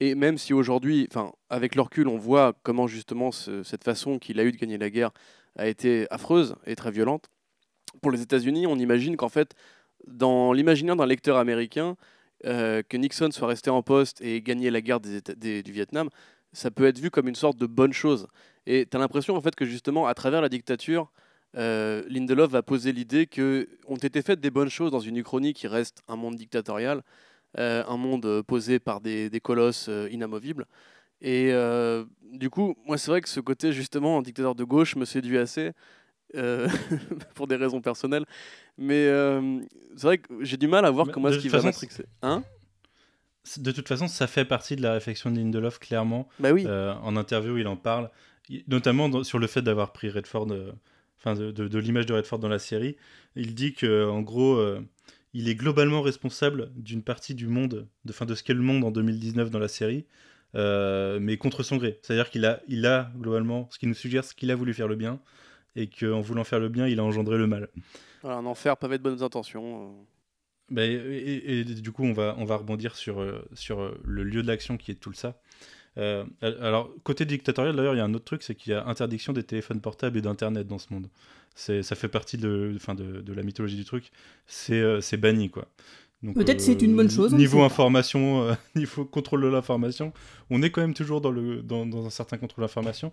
Et même si aujourd'hui, enfin, avec le recul, on voit comment justement ce- cette façon qu'il a eu de gagner la guerre a été affreuse et très violente, pour les États-Unis, on imagine qu'en fait, dans l'imaginaire d'un lecteur américain, euh, que Nixon soit resté en poste et gagner la guerre du Vietnam, ça peut être vu comme une sorte de bonne chose. Et tu as l'impression en fait que justement, à travers la dictature, euh, Lindelof va poser l'idée que ont été faites des bonnes choses dans une Uchronie qui reste un monde dictatorial, euh, un monde euh, posé par des, des colosses euh, inamovibles. Et du coup, moi, c'est vrai que ce côté justement dictateur de gauche me séduit assez. pour des raisons personnelles, mais c'est vrai que j'ai du mal à voir Mais comment est-ce qu'il va matrixer. Hein? De toute façon, ça fait partie de la réflexion de Lindelof, clairement. Bah oui. En interview, il en parle, notamment dans- sur le fait d'avoir pris Redford, euh, enfin de, de- de l'image de Redford dans la série. Il dit que, en gros, euh, il est globalement responsable d'une partie du monde, de, fin, de ce qu'est le monde en 2019 dans la série, euh, mais contre son gré. C'est-à-dire qu'il a, il a globalement, ce qui nous suggère, c'est qu'il a voulu faire le bien, et qu'en voulant faire le bien, il a engendré le mal. Voilà, un enfer pavé de bonnes intentions. euh. Bah, et, et- et du coup, on va, on va rebondir sur, euh, sur euh, le lieu de l'action qui est tout ça. Euh, alors, côté dictatorial, d'ailleurs, il y a un autre truc, c'est qu'il y a interdiction des téléphones portables et d'Internet dans ce monde. C'est, ça fait partie de, enfin, de, de la mythologie du truc. C'est, euh, c'est banni, quoi. Donc, Peut-être c'est une bonne chose, Niveau information, euh, niveau contrôle de l'information, on est quand même toujours dans, le, dans, dans un certain contrôle de l'information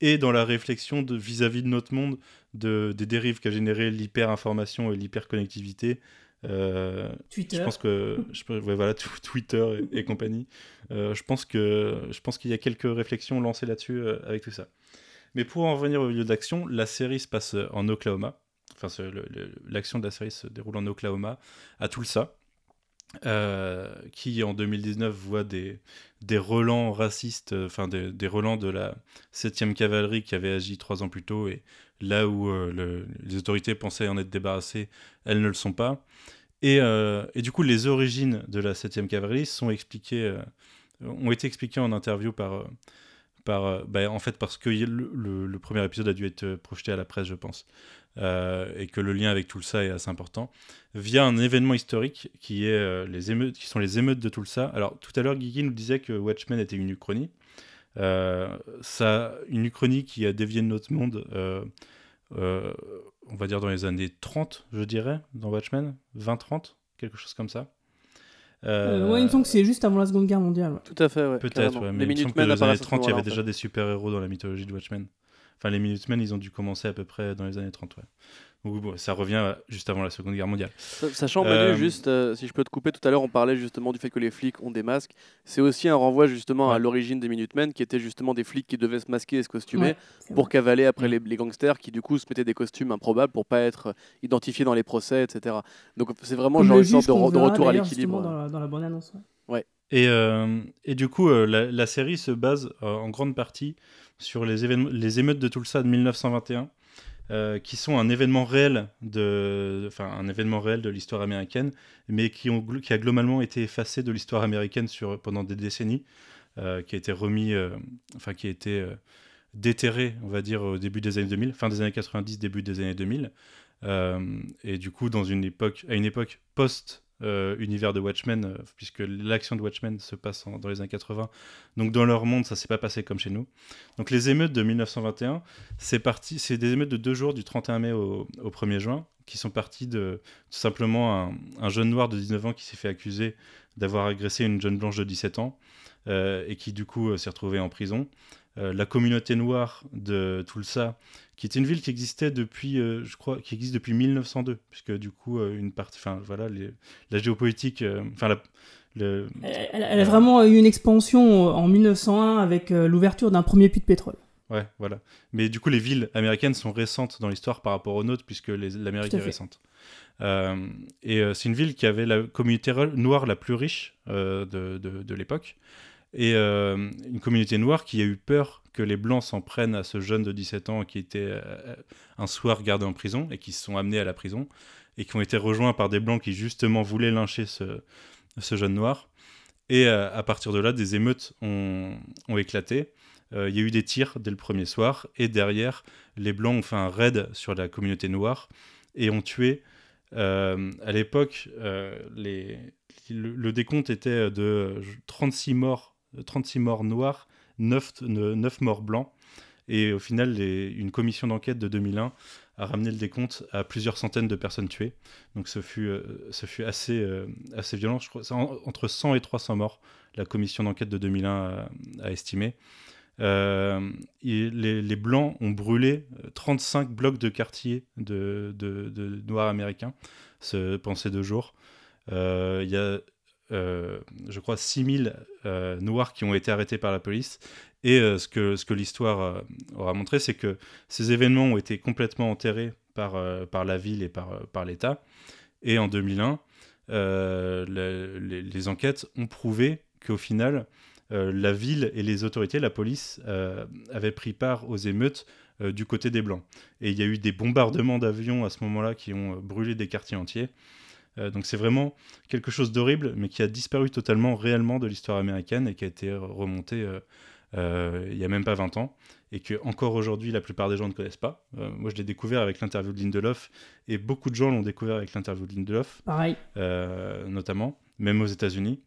et dans la réflexion de, vis-à-vis de notre monde, de, des dérives qu'a généré l'hyper-information et l'hyper-connectivité. Euh, Twitter. je pense que je peux- ouais, voilà tw- Twitter et, et compagnie. Euh, je pense que je pense qu'il y a quelques réflexions lancées là-dessus euh, avec tout ça. Mais pour en revenir au lieu d'action, la série se passe en Oklahoma. Enfin, l'action de la série se déroule en Oklahoma, à Tulsa, qui en 2019 voit des, des relents racistes, enfin des, des relents de la 7e cavalerie qui avait agi trois ans plus tôt, et là où le- les autorités pensaient en être débarrassées, elles ne le sont pas. Et, euh, et du coup, les origines de la 7e cavalerie sont expliquées, euh, ont été expliquées en interview par, euh, par, bah, en fait, parce que le, premier épisode a dû être projeté à la presse, je pense, et que le lien avec Tulsa est assez important, via un événement historique qui, est, les émeutes, qui sont les émeutes de Tulsa. Alors, tout à l'heure, Guigui nous disait que Watchmen était une uchronie. Ça, une uchronie qui a dévié de notre monde, on va dire dans les années 30, je dirais, dans Watchmen, 20-30, quelque chose comme ça. Euh, ouais, il me semble que c'est juste avant la Seconde Guerre mondiale. ouais. Tout à fait, ouais. Peut-être, ouais, mais les il me semble que dans les années apparaissent à ce 30, il y avait en déjà des super-héros dans la mythologie de Watchmen. Enfin, les Minutemen, ils ont dû commencer à peu près dans les années 30, ouais. Donc, bon, ça revient à- juste avant la Seconde Guerre mondiale. Sa- Sachant, Manu, Euh, juste, euh, si je peux te couper, tout à l'heure, on parlait justement du fait que les flics ont des masques. C'est aussi un renvoi justement à l'origine des Minutemen, qui étaient justement des flics qui devaient se masquer et se costumer Ouais, pour vrai. cavaler après Mm. les, les gangsters, qui du coup se mettaient des costumes improbables pour pas être euh, identifiés dans les procès, etc. Donc c'est vraiment genre le une sorte de, re- de retour à l'équilibre. justement Dans la, dans la bande-annonce. ouais. Et, euh, et du coup, euh, la, la série se base euh, en grande partie sur les, événements, les émeutes de Tulsa de 1921, euh, qui sont un événement réel de, enfin un événement réel de l'histoire américaine, mais qui, ont, qui a globalement été effacé de l'histoire américaine sur, pendant des décennies, euh, qui a été remis, euh, enfin qui a été déterré, on va dire, au début des années 2000, fin des années 90, début des années 2000. Euh, et du coup, dans une époque, à une époque post euh, univers de Watchmen, euh, puisque l'action de Watchmen se passe dans les années 80. Donc dans leur monde, ça s'est pas passé comme chez nous. Donc les émeutes de 1921, c'est parti, c'est des émeutes de deux jours, du 31 mai au, au 1er juin, qui sont partis de tout simplement un, un jeune noir de 19 ans qui s'est fait accuser d'avoir agressé une jeune blanche de 17 ans euh, et qui du coup s'est retrouvé en prison. Euh, la communauté noire de Tulsa, qui est une ville qui existait depuis, euh, je crois, qui existe depuis 1902, puisque du coup euh, une partie, enfin voilà, les- la géopolitique, enfin la- le, Elle, elle- elle a vraiment eu une expansion en 1901 avec l'ouverture d'un premier puits de pétrole. Ouais, voilà. Mais du coup, les villes américaines sont récentes dans l'histoire par rapport aux nôtres, puisque l'Amérique est récente. Euh, et euh, c'est une ville qui avait la communauté re- noire la plus riche euh, de, de- de l'époque. Et euh, une communauté noire qui a eu peur que les Blancs s'en prennent à ce jeune de 17 ans qui était euh, un soir gardé en prison et qui se sont amenés à la prison et qui ont été rejoints par des Blancs qui justement voulaient lyncher ce, jeune noir. Et euh, à partir de là, des émeutes ont, éclaté. Il y a eu des tirs dès le premier soir, et derrière, les Blancs ont fait un raid sur la communauté noire et ont tué. euh, à l'époque, le, décompte était de euh, 36 morts, 36 morts noirs, 9, 9 morts blancs. Et au final, une commission d'enquête de 2001 a ramené le décompte à plusieurs centaines de personnes tuées. Donc ce fut, euh, euh, assez violent. Je crois entre 100 et 300 morts, la commission d'enquête de 2001 a, estimé. Euh, les, Blancs ont brûlé euh, 35 blocs de quartiers de, Noirs américains ce, pendant deux jours. Il y a, euh, je crois, 6000 euh, Noirs qui ont été arrêtés par la police. Et euh, ce que, l'histoire euh, aura montré, c'est que ces événements ont été complètement enterrés par, la ville et par, l'État. Et en 2001, euh, le- les, les enquêtes ont prouvé qu'au final, la ville et les autorités, la police, avaient pris part aux émeutes du côté des Blancs. Et il y a eu des bombardements d'avions à ce moment-là qui ont brûlé des quartiers entiers. Euh, donc c'est vraiment quelque chose d'horrible, mais qui a disparu totalement réellement de l'histoire américaine et qui a été remonté euh, euh, il y a même pas 20 ans et que encore aujourd'hui la plupart des gens ne connaissent pas. Moi je l'ai découvert avec l'interview de Lindelof et beaucoup de gens l'ont découvert avec l'interview de Lindelof Pareil. notamment, même aux États-Unis.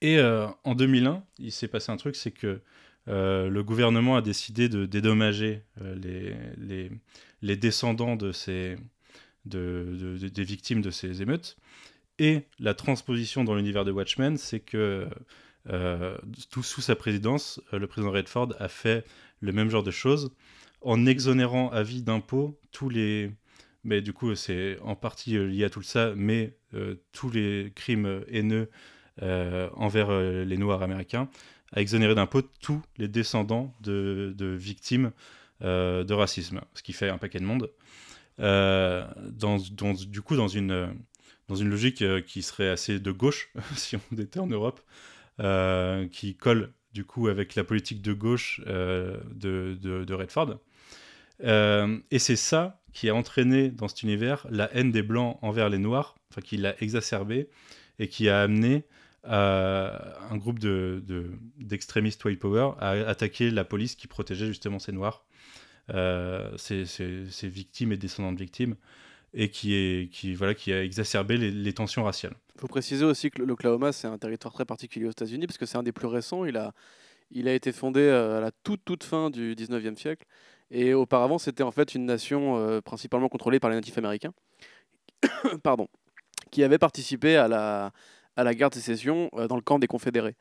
Et en 2001, il s'est passé un truc, c'est que euh, le gouvernement a décidé de dédommager euh, les, les, les descendants de ces, de, de- de- des victimes de ces émeutes. Et la transposition dans l'univers de Watchmen, c'est que euh, tout sous sa présidence, euh, le président Redford a fait le même genre de choses en exonérant à vie d'impôts tous les, mais du coup, c'est en partie euh, lié à tout ça, mais tous les crimes haineux envers les Noirs américains, a exonéré d'impôts tous les descendants de, victimes de racisme, ce qui fait un paquet de monde. Euh, dans, du coup, dans une, dans une logique euh, qui serait assez de gauche, si on était en Europe, euh, qui colle du coup avec la politique de gauche de, de, Redford. Et c'est ça qui a entraîné dans cet univers la haine des blancs envers les noirs, enfin qui l'a exacerbé et qui a amené un groupe de, de- d'extrémistes white power à attaquer la police qui protégeait justement ces noirs, euh, ces- ces victimes et descendants de victimes, et qui, voilà, qui a exacerbé les, tensions raciales. Il faut préciser aussi que l'Oklahoma, c'est un territoire très particulier aux États-Unis, parce que c'est un des plus récents. Il a, été fondé euh, à la toute, toute fin du 19e siècle. Et auparavant, c'était en fait une nation euh, principalement contrôlée par les natifs américains, pardon, qui avaient participé à la, guerre de sécession euh, dans le camp des Confédérés.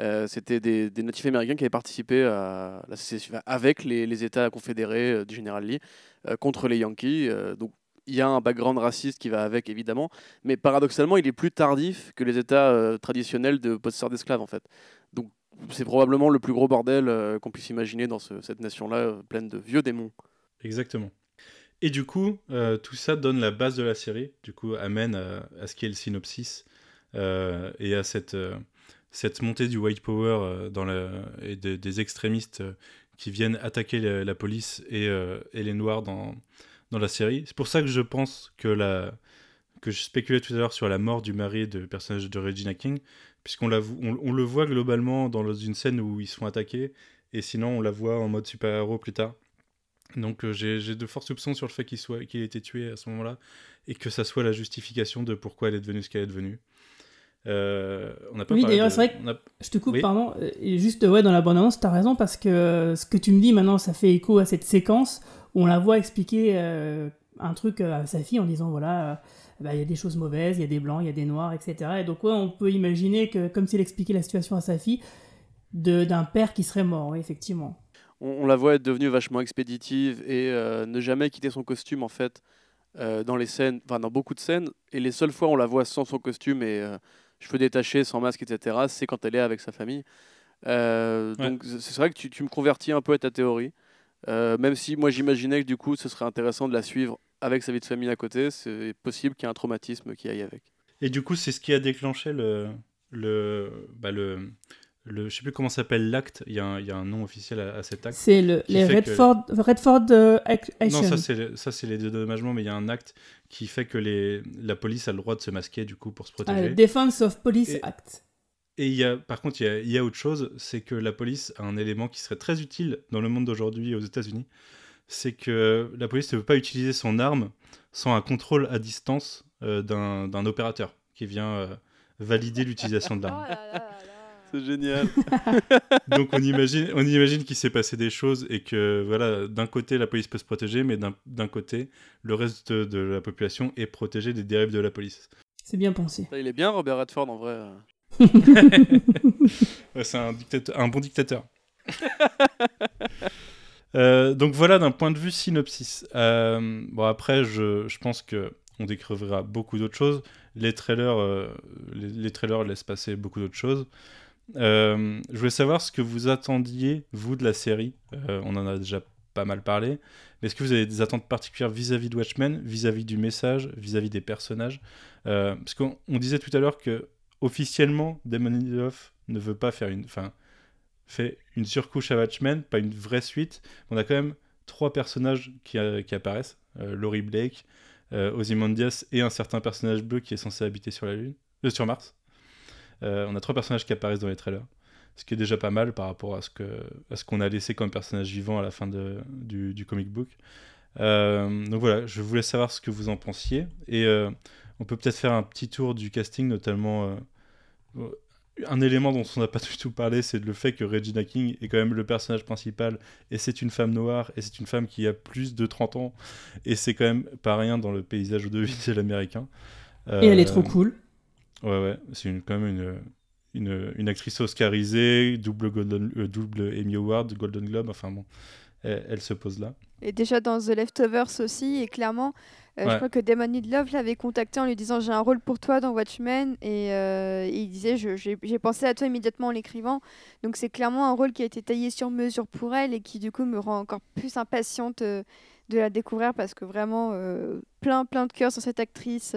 Euh, c'était des, natifs américains qui avaient participé à la sécession avec les, États confédérés euh, du général Lee euh, contre les Yankees. Donc il y a un background raciste qui va avec, évidemment, mais paradoxalement, il est plus tardif que les États traditionnels de possesseurs d'esclaves, en fait. Donc, c'est probablement le plus gros bordel qu'on puisse imaginer dans ce- cette nation-là, pleine de vieux démons. Exactement. Et du coup, tout ça donne la base de la série, du coup, amène à, à ce qui est le synopsis et à cette, cette montée du white power euh, et de- des extrémistes euh, qui viennent attaquer la, police et, euh, et les noirs dans, la série. C'est pour ça que je pense que, je spéculais tout à l'heure sur la mort du mari du personnage de Regina King, puisqu'on le voit globalement dans une scène où ils sont attaqués, et sinon on la voit en mode super-héros plus tard. Donc j'ai de forts soupçons sur le fait qu'il qu'il ait été tué à ce moment-là et que ça soit la justification de pourquoi elle est devenue ce qu'elle est devenue. Euh, on n'a pas Oui, d'ailleurs, de- c'est vrai que- a- Je te coupe, Oui. pardon. euh, Et juste, ouais, dans la bande-annonce, t'as raison, parce que euh, ce que tu me dis maintenant, ça fait écho à cette séquence où on la voit expliquer euh, un truc à sa fille en disant voilà, euh, bah, il y a des choses mauvaises, il y a des blancs, il y a des noirs, etc. Et donc, ouais, on peut imaginer que, comme s'il expliquait la situation à sa fille, de- d'un père qui serait mort, oui, effectivement. On, on la voit être devenue vachement expéditive et euh, ne jamais quitter son costume en fait euh, dans les scènes, enfin dans beaucoup de scènes. Et les seules fois où on la voit sans son costume et euh, cheveux détachés, sans masque, etc., c'est quand elle est avec sa famille. Euh, Ouais. Donc c'est vrai que tu, tu me convertis un peu à ta théorie. Euh, même si moi j'imaginais que du coup ce serait intéressant de la suivre avec sa vie de famille à côté, c'est possible qu'il y ait un traumatisme qui aille avec. Et du coup, c'est ce qui a déclenché le. le, bah, le, le je sais plus comment s'appelle l'acte, il y, a un- il y a un nom officiel à, à cet acte. C'est le, les fait que- Redford, Redford euh, Ac- Action. Non, ça c'est le- ça c'est les dédommagements, mais il y a un acte qui fait que les, la police a le droit de se masquer du coup pour se Ah, protéger. le Defense of Police Et- Act. Et il y a, par contre, il y a, il y a autre chose, c'est que la police a un élément qui serait très utile dans le monde d'aujourd'hui aux États-Unis. C'est que la police ne peut pas utiliser son arme sans un contrôle à distance euh, d'un d'un opérateur qui vient euh, valider l'utilisation de l'arme. C'est génial. Donc on imagine, on imagine qu'il s'est passé des choses et que voilà, d'un côté la police peut se protéger, mais d'un d'un côté le reste de, de la population est protégé des dérives de la police. C'est bien pensé. Il est bien Robert Redford en vrai. Ouais, C'est un, bon dictateur. Euh, donc voilà d'un point de vue synopsis. Euh, bon après je, je pense que on découvrira beaucoup d'autres choses. Les trailers, euh, les, les trailers laissent passer beaucoup d'autres choses. Euh, je voulais savoir ce que vous attendiez vous de la série. Euh, on en a déjà pas mal parlé. Mais est-ce que vous avez des attentes particulières vis-à-vis de Watchmen, vis-à-vis du message, vis-à-vis des personnages Euh, Parce qu'on on disait tout à l'heure que officiellement Damon Lindelof ne veut pas faire une, enfin, fait une surcouche à Watchmen, pas une vraie suite. On a quand même trois personnages qui, qui apparaissent Laurie Blake, Ozymandias et un certain personnage bleu qui est censé habiter sur la Lune, sur Mars. Euh, on a trois personnages qui apparaissent dans les trailers, ce qui est déjà pas mal par rapport à ce que à ce qu'on a laissé comme personnage vivant à la fin de, du, du comic book. Euh, donc voilà, je voulais savoir ce que vous en pensiez et euh, on peut peut-être faire un petit tour du casting, notamment euh, un élément dont on n'a pas du tout parlé, c'est le fait que Regina King est quand même le personnage principal et c'est une femme noire et c'est une femme qui a plus de 30 ans et c'est quand même pas rien dans le paysage audiovisuel américain. Et elle est trop cool. Ouais, ouais, c'est une, quand même une, une, une actrice oscarisée, double, Golden, euh, double Emmy Award, Golden Globe, enfin bon, elle, elle se pose là. Et déjà dans The Leftovers aussi, et clairement, euh, Ouais. je crois que Damon Lindelof l'avait contacté en lui disant j'ai un rôle pour toi dans Watchmen, et, euh, et il disait j'ai pensé à toi immédiatement en l'écrivant. Donc c'est clairement un rôle qui a été taillé sur mesure pour elle et qui du coup me rend encore plus impatiente de la découvrir parce que vraiment plein plein de cœur sur cette actrice.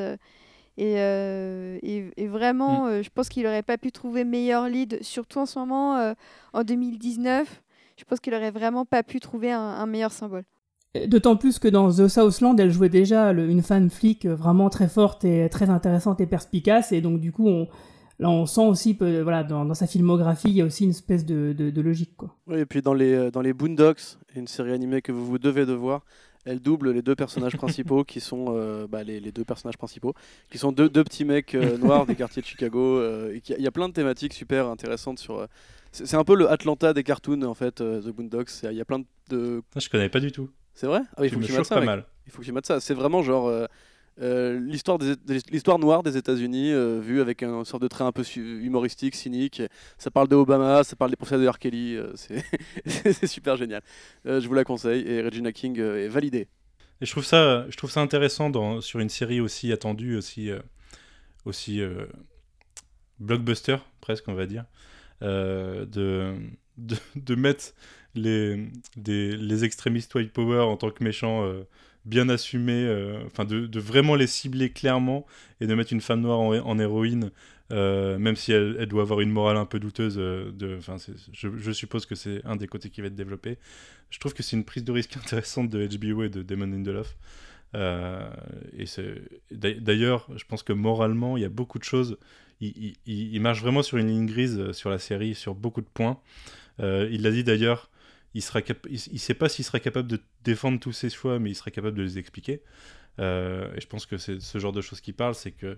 Euh, et, euh, et, et vraiment, euh, je pense qu'il n'aurait pas pu trouver meilleur lead, surtout en ce moment, euh, en 2019. Je pense qu'il aurait vraiment pas pu trouver un, un meilleur symbole. D'autant plus que dans The Southland, elle jouait déjà le- une femme flic vraiment très forte et très intéressante et perspicace. Et donc, du coup, on, là, on sent aussi, peu- voilà, dans, dans sa filmographie, il y a aussi une espèce de, de- de logique. Quoi. Oui, et puis dans les, dans les Boondocks, une série animée que vous vous devez de voir, elle double les deux personnages principaux qui sont euh, bah, les, les deux personnages principaux, qui sont deux, deux petits mecs euh, noirs des quartiers de Chicago. euh, et Il y a plein de thématiques super intéressantes sur. c'est un peu le Atlanta des cartoons en fait, The Boondocks. Il y a plein de. Ah, je connais pas du tout. C'est vrai? Ah il faut me que tu mettes ça. Il faut que tu mettes ça. C'est vraiment genre euh, l'histoire noire des États-Unis euh, vue avec un sorte de trait un peu humoristique, cynique. Ça parle de Obama, ça parle des procès de R. Kelly. euh, c'est super génial. Je vous la conseille et Regina King est validée. Et je trouve ça, intéressant sur une série aussi attendue, aussi, blockbuster, presque, on va dire, de, mettre les, les extrémistes white power en tant que méchants bien assumés, euh, enfin de, vraiment les cibler clairement et de mettre une femme noire en, héroïne, euh, même si elle, doit avoir une morale un peu douteuse. euh, de, je, suppose que c'est un des côtés qui va être développé. Je trouve que c'est une prise de risque intéressante de HBO et de Damon Lindelof. Et d'ailleurs, je pense que moralement, il y a beaucoup de choses. Il, marche vraiment sur une ligne grise sur la série, sur beaucoup de points. Il l'a dit d'ailleurs. Il sera sait pas s'il sera capable de défendre tous ses choix, mais il sera capable de les expliquer. Euh, et je pense que c'est ce genre de choses qui parle, c'est que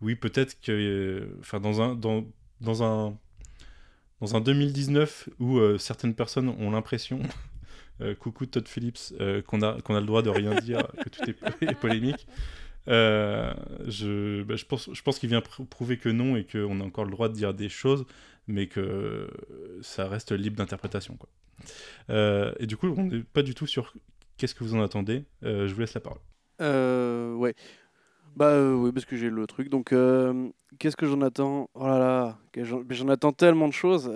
oui, peut-être que, euh, dans un dans, dans un dans un 2019 où euh, certaines personnes ont l'impression, coucou Todd Phillips, qu'on a le droit de rien dire, que tout est polémique. Euh, je, bah, je pense, je pense qu'il vient pr- prouver que non et qu'on a encore le droit de dire des choses, mais que ça reste libre d'interprétation. Euh, et du coup, on n'est pas du tout sur qu'est-ce que vous en attendez. Euh, je vous laisse la parole. Ouais. Bah oui, parce que j'ai le truc. Donc, qu'est-ce que j'en attends? Oh là là, j'en attends tellement de choses.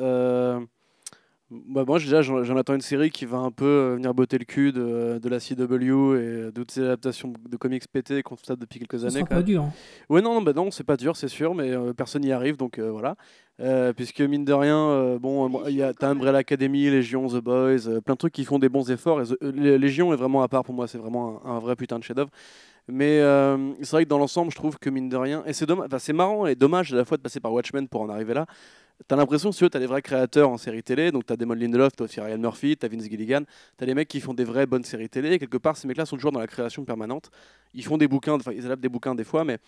Bah, moi, déjà, j'en attends une série qui va un peu euh, venir botter le cul de, de la CW et de toutes ces adaptations de comics pétés qu'on constate depuis quelques années. quand pas dur. hein. Ouais, non, non, bah non, c'est pas dur, c'est sûr, mais euh, personne n'y arrive, donc euh, voilà. Euh, puisque mine de rien, bon, il y a t'as Umbrella Academy, Légion, The Boys, plein de trucs qui font des bons efforts. Et The- Lé- Légion est vraiment à part pour moi, c'est vraiment un, un vrai putain de chef-d'œuvre. Mais c'est vrai que dans l'ensemble, je trouve que mine de rien, et c'est dommage, c'est marrant et dommage à la fois de passer par Watchmen pour en arriver là. T'as l'impression, si tu veux, t'as des vrais créateurs en série télé, donc t'as Damon Lindelof, t'as aussi Ryan Murphy, t'as Vince Gilligan, t'as des mecs qui font des vraies bonnes séries télé. Et quelque part, ces mecs-là sont toujours dans la création permanente. Ils font des bouquins, enfin, ils adaptent des bouquins des fois, mais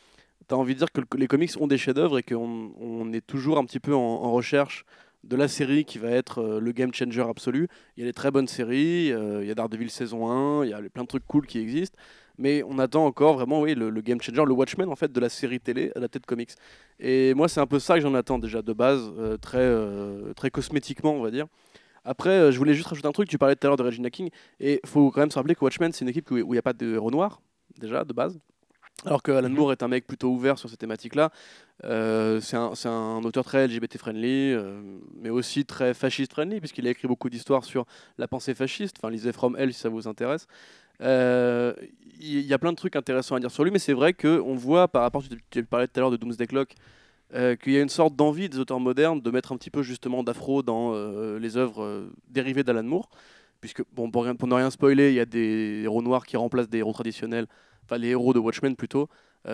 t'as envie de dire que le- les comics ont des chefs-d'œuvre et qu'on on est toujours un petit peu en, en recherche de la série qui va être euh, le game changer absolu. Il y a des très bonnes séries, euh, il y a Daredevil saison 1, il y a plein de trucs cool qui existent, mais on attend encore vraiment oui, le, le game changer, le Watchmen en fait de la série télé à la tête comics. Et moi c'est un peu ça que j'en attends déjà de base, euh, très, euh, très cosmétiquement on va dire. Après, euh, je voulais juste rajouter un truc, tu parlais tout à l'heure de Regina King, et il faut quand même se rappeler que Watchmen c'est une équipe où il n'y a pas de héros noirs, déjà de base. Alors que Alan Moore est un mec plutôt ouvert sur ces thématiques-là. Euh, c'est un, un auteur très LGBT-friendly, euh, mais aussi très fasciste-friendly, puisqu'il a écrit beaucoup d'histoires sur la pensée fasciste. Enfin, lisez From Hell si ça vous intéresse. Euh, Il y, a plein de trucs intéressants à dire sur lui, mais c'est vrai qu'on voit, par rapport, tu, parlais tout à l'heure de Doomsday Clock, euh, qu'il y a une sorte d'envie des auteurs modernes de mettre un petit peu justement d'afro dans euh, les œuvres euh, dérivées d'Alan Moore. Puisque, bon, pour, ne rien spoiler, il y a des héros noirs qui remplacent des héros traditionnels, enfin les héros de Watchmen plutôt,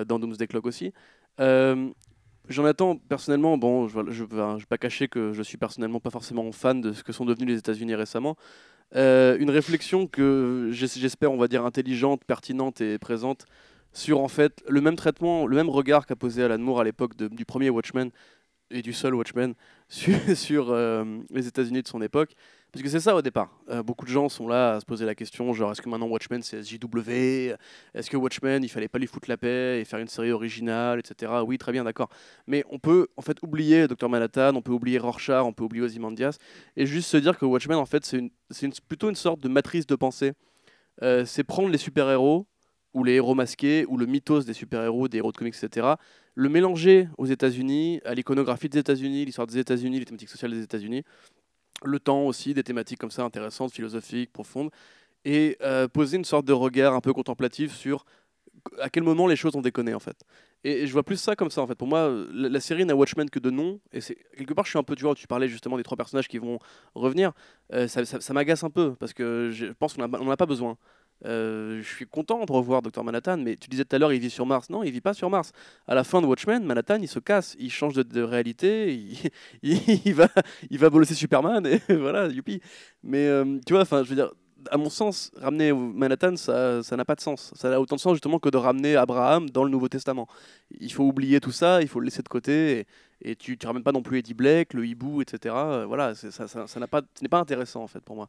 dans Doomsday Clock aussi. J'en attends personnellement, bon, je ne vais pas cacher que je suis personnellement pas forcément fan de ce que sont devenus les États-Unis récemment. Euh, une réflexion que j'es- j'espère, on va dire, intelligente, pertinente et présente sur en fait le même traitement, le même regard qu'a posé Alan Moore à l'époque du premier Watchmen et du seul Watchmen sur, sur, euh, les États-Unis de son époque. Parce que c'est ça au départ. Euh, beaucoup de gens sont là à se poser la question genre est-ce que maintenant Watchmen c'est SJW Est-ce que Watchmen il fallait pas lui foutre la paix et faire une série originale, etc. Oui, très bien, d'accord. Mais on peut en fait oublier Dr Manhattan, on peut oublier Rorschach, on peut oublier Ozymandias et juste se dire que Watchmen en fait c'est plutôt une sorte de matrice de pensée. Euh, c'est prendre les super-héros ou les héros masqués ou le mythos des super-héros, des héros de comics, etc. Le mélanger aux États-Unis, à l'iconographie des États-Unis, l'histoire des États-Unis, les thématiques sociales des États-Unis, le temps aussi, des thématiques comme ça intéressantes, philosophiques, profondes, et euh, poser une sorte de regard un peu contemplatif sur à quel moment les choses ont déconné en fait. Et, je vois plus ça comme ça en fait. Pour moi, la, série n'a Watchmen que de nom, et c'est quelque part je suis un peu vois, tu parlais justement des trois personnages qui vont revenir, euh, ça m'agace un peu parce que je pense qu'on n'en a pas besoin. Euh, je suis content de revoir Dr Manhattan, mais tu disais tout à l'heure, il vit sur Mars. Non, il vit pas sur Mars. À la fin de Watchmen, Manhattan, il se casse, il change de, réalité, il, va, il va Superman, et voilà, youpi. Mais euh, tu vois, enfin, je veux dire, à mon sens, ramener Manhattan, ça ça n'a pas de sens. Ça a autant de sens justement que de ramener Abraham dans le Nouveau Testament. Il faut oublier tout ça, il faut le laisser de côté, et, tu ne ramènes pas non plus Eddie Blake, le hibou, etc. Voilà, ça n'a pas, ce n'est pas intéressant en fait pour moi.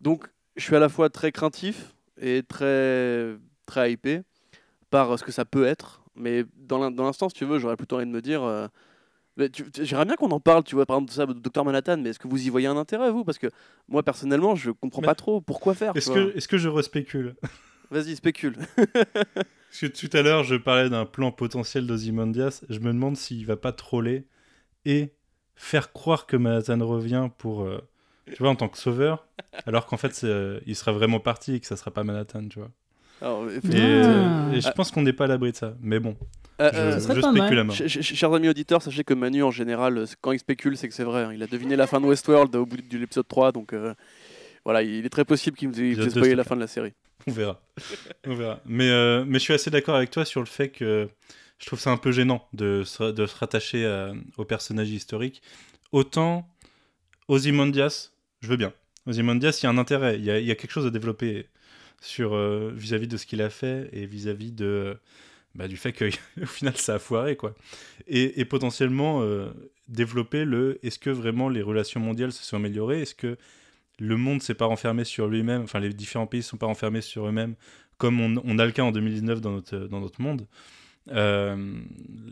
Donc, je suis à la fois très craintif et très, très hypé par ce que ça peut être. Mais dans l'in- dans l'instant, si tu veux, j'aurais plutôt envie de me dire. euh, J'aimerais bien qu'on en parle, tu vois, par exemple, ça, de Dr Manhattan, mais est-ce que vous y voyez un intérêt, vous? Parce que moi, personnellement, je comprends Mais- pas trop pourquoi faire. Est-ce que, est que je respécule? Vas-y, spécule. Parce que tout à l'heure, je parlais d'un plan potentiel d'Ozymandias. Je me demande s'il va pas troller et faire croire que Manhattan revient pour, euh, tu vois, en tant que sauveur, alors qu'en fait, euh, il sera vraiment parti et que ça sera pas Manhattan, tu vois. Alors, Et, effectivement, euh, Ah. et je pense qu'on n'est pas à l'abri de ça. Mais bon, euh, je, euh, serait je spécule à mort. ch- ch- chers amis auditeurs, sachez que Manu, en général, euh, quand il spécule, c'est que c'est vrai. hein. Il a deviné la fin de Westworld au bout de l'épisode 3, donc euh, voilà, il est très possible qu'il deux, spoiler s'il la fin de la série. On verra. On verra. Mais, euh, mais je suis assez d'accord avec toi sur le fait que je trouve ça un peu gênant de se, de se rattacher à- au personnage historique. Autant Ozymandias, je veux bien. Ozymandias, il y a un intérêt, il y a, quelque chose à développer sur euh, vis-à-vis de ce qu'il a fait et vis-à-vis de bah, du fait qu'au final ça a foiré quoi. Et, potentiellement euh, développer le est-ce que vraiment les relations mondiales se sont améliorées Est-ce que le monde s'est pas renfermé sur lui-même Enfin, les différents pays ne sont pas renfermés sur eux-mêmes comme on, on a le cas en 2019 dans notre, dans notre monde. Euh,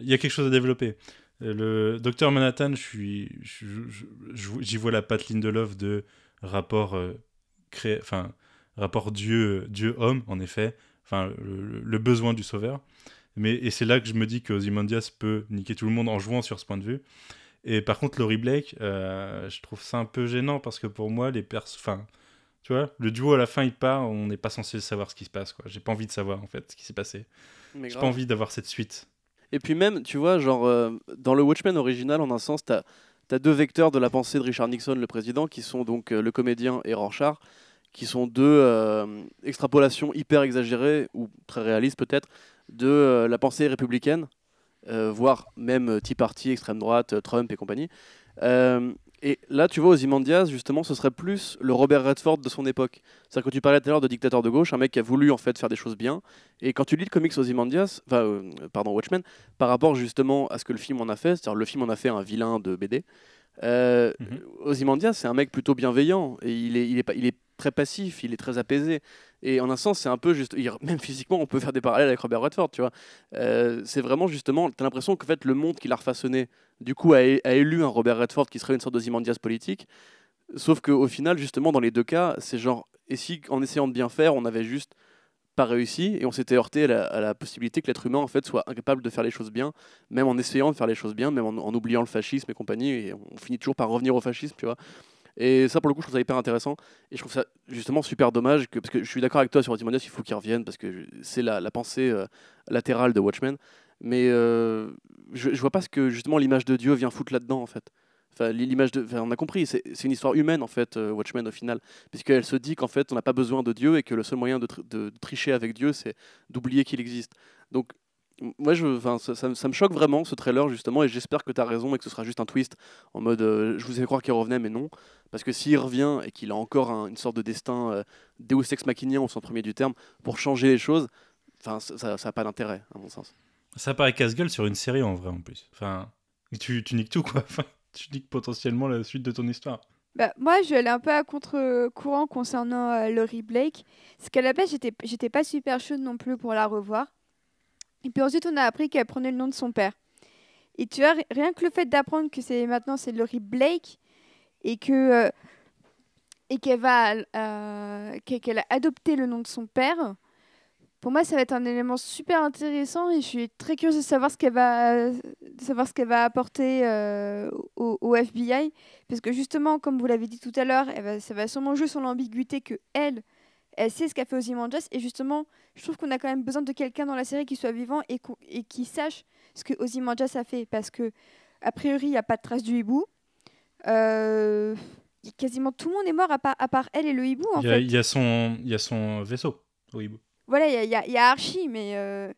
Il y a quelque chose à développer. Euh, Le docteur Manhattan, je suis, j'y vois la patte Lindelof de rapport euh, créé, enfin rapport Dieu Dieu homme en effet, enfin le, le besoin du sauveur. Mais et c'est là que je me dis que Ozymandias peut niquer tout le monde en jouant sur ce point de vue. Et par contre, Laurie Blake, euh, je trouve ça un peu gênant parce que pour moi, les pers, enfin, tu vois, le duo à la fin il part, on n'est pas censé savoir ce qui se passe quoi. J'ai pas envie de savoir en fait ce qui s'est passé. J'ai pas envie d'avoir cette suite. Et puis même, tu vois, genre, euh, dans le Watchmen original, en un sens, tu as, deux vecteurs de la pensée de Richard Nixon, le président, qui sont donc euh, le comédien et Rorschach, qui sont deux euh, extrapolations hyper exagérées, ou très réalistes peut-être, de la pensée républicaine, voire même Tea Party, extrême droite, Trump et compagnie. Et là, tu vois, Ozymandias, justement, ce serait plus le Robert Redford de son époque. C'est-à-dire que tu parlais tout à l'heure de dictateur de gauche, un mec qui a voulu en fait faire des choses bien. Et quand tu lis le comics Ozymandias, enfin, euh, pardon, Watchmen, par rapport justement à ce que le film en a fait, c'est-à-dire le film en a fait un vilain de BD. Euh, Mhm. Ozymandias, c'est un mec plutôt bienveillant et il est, il est, pas- il est très passif, il est très apaisé. Et en un sens, c'est un peu juste, même physiquement, on peut faire des parallèles avec Robert Redford, tu vois. Euh, c'est vraiment justement, t'as l'impression qu'en fait le monde qu'il a refaçonné, du coup, a, élu un Robert Redford qui serait une sorte d'Ozymandias politique. Sauf qu'au final, justement, dans les deux cas, c'est genre, et si en essayant de bien faire, on avait juste pas réussi et on s'était heurté à la, à la possibilité que l'être humain en fait soit incapable de faire les choses bien, même en essayant de faire les choses bien, même en, en oubliant le fascisme et compagnie, et on finit toujours par revenir au fascisme, tu vois. Et ça, pour le coup, je trouve ça hyper intéressant. Et je trouve ça justement super dommage, que, parce que je suis d'accord avec toi sur Ozymandias, il faut qu'il revienne, parce que c'est la, pensée euh, latérale de Watchmen. Mais euh, je, je vois pas ce que justement l'image de Dieu vient foutre là-dedans, en fait. Enfin, l'image de, enfin, on a compris, c'est une histoire humaine en fait, euh, Watchmen au final, puisqu'elle se dit qu'en fait on n'a pas besoin de Dieu et que le seul moyen de, de tricher avec Dieu, c'est d'oublier qu'il existe. Donc moi, je, enfin, ça, ça me- ça me choque vraiment ce trailer justement, et j'espère que tu as raison et que ce sera juste un twist en mode euh, je vous ai fait croire qu'il revenait, mais non, parce que s'il revient et qu'il a encore un- une sorte de destin euh, Deus ex machinien au sens premier du terme pour changer les choses, enfin ça n'a pas d'intérêt à mon sens. Ça paraît casse-gueule sur une série en vrai en plus. Enfin, tu, tu niques tout quoi. Enfin, tu niques potentiellement la suite de ton histoire. Bah, moi, je vais aller un peu à contre-courant concernant euh, Laurie Blake. Parce qu'à la base, j'étais, j'étais pas super chaude non plus pour la revoir. Et puis ensuite, on a appris qu'elle prenait le nom de son père. Et tu vois, ri- rien que le fait d'apprendre que c'est maintenant c'est Laurie Blake et que euh, et qu'elle va euh, a adopté le nom de son père. Pour moi, ça va être un élément super intéressant et je suis très curieuse de savoir ce qu'elle va, savoir ce qu'elle va apporter euh, au, FBI. Parce que justement, comme vous l'avez dit tout à l'heure, ça va sûrement jouer sur l'ambiguïté que elle, elle sait ce qu'a fait Ozymandias. Et justement, je trouve qu'on a quand même besoin de quelqu'un dans la série qui soit vivant et, qui sache ce que Ozymandias a fait. Parce que, a priori, il n'y a pas de trace du hibou. Euh, quasiment tout le monde est mort à part, à part elle et le hibou, en Il y, a, fait. il y a son, il y a son vaisseau au hibou. Voilà, il y a, il y a- il y a Archie, mais, euh,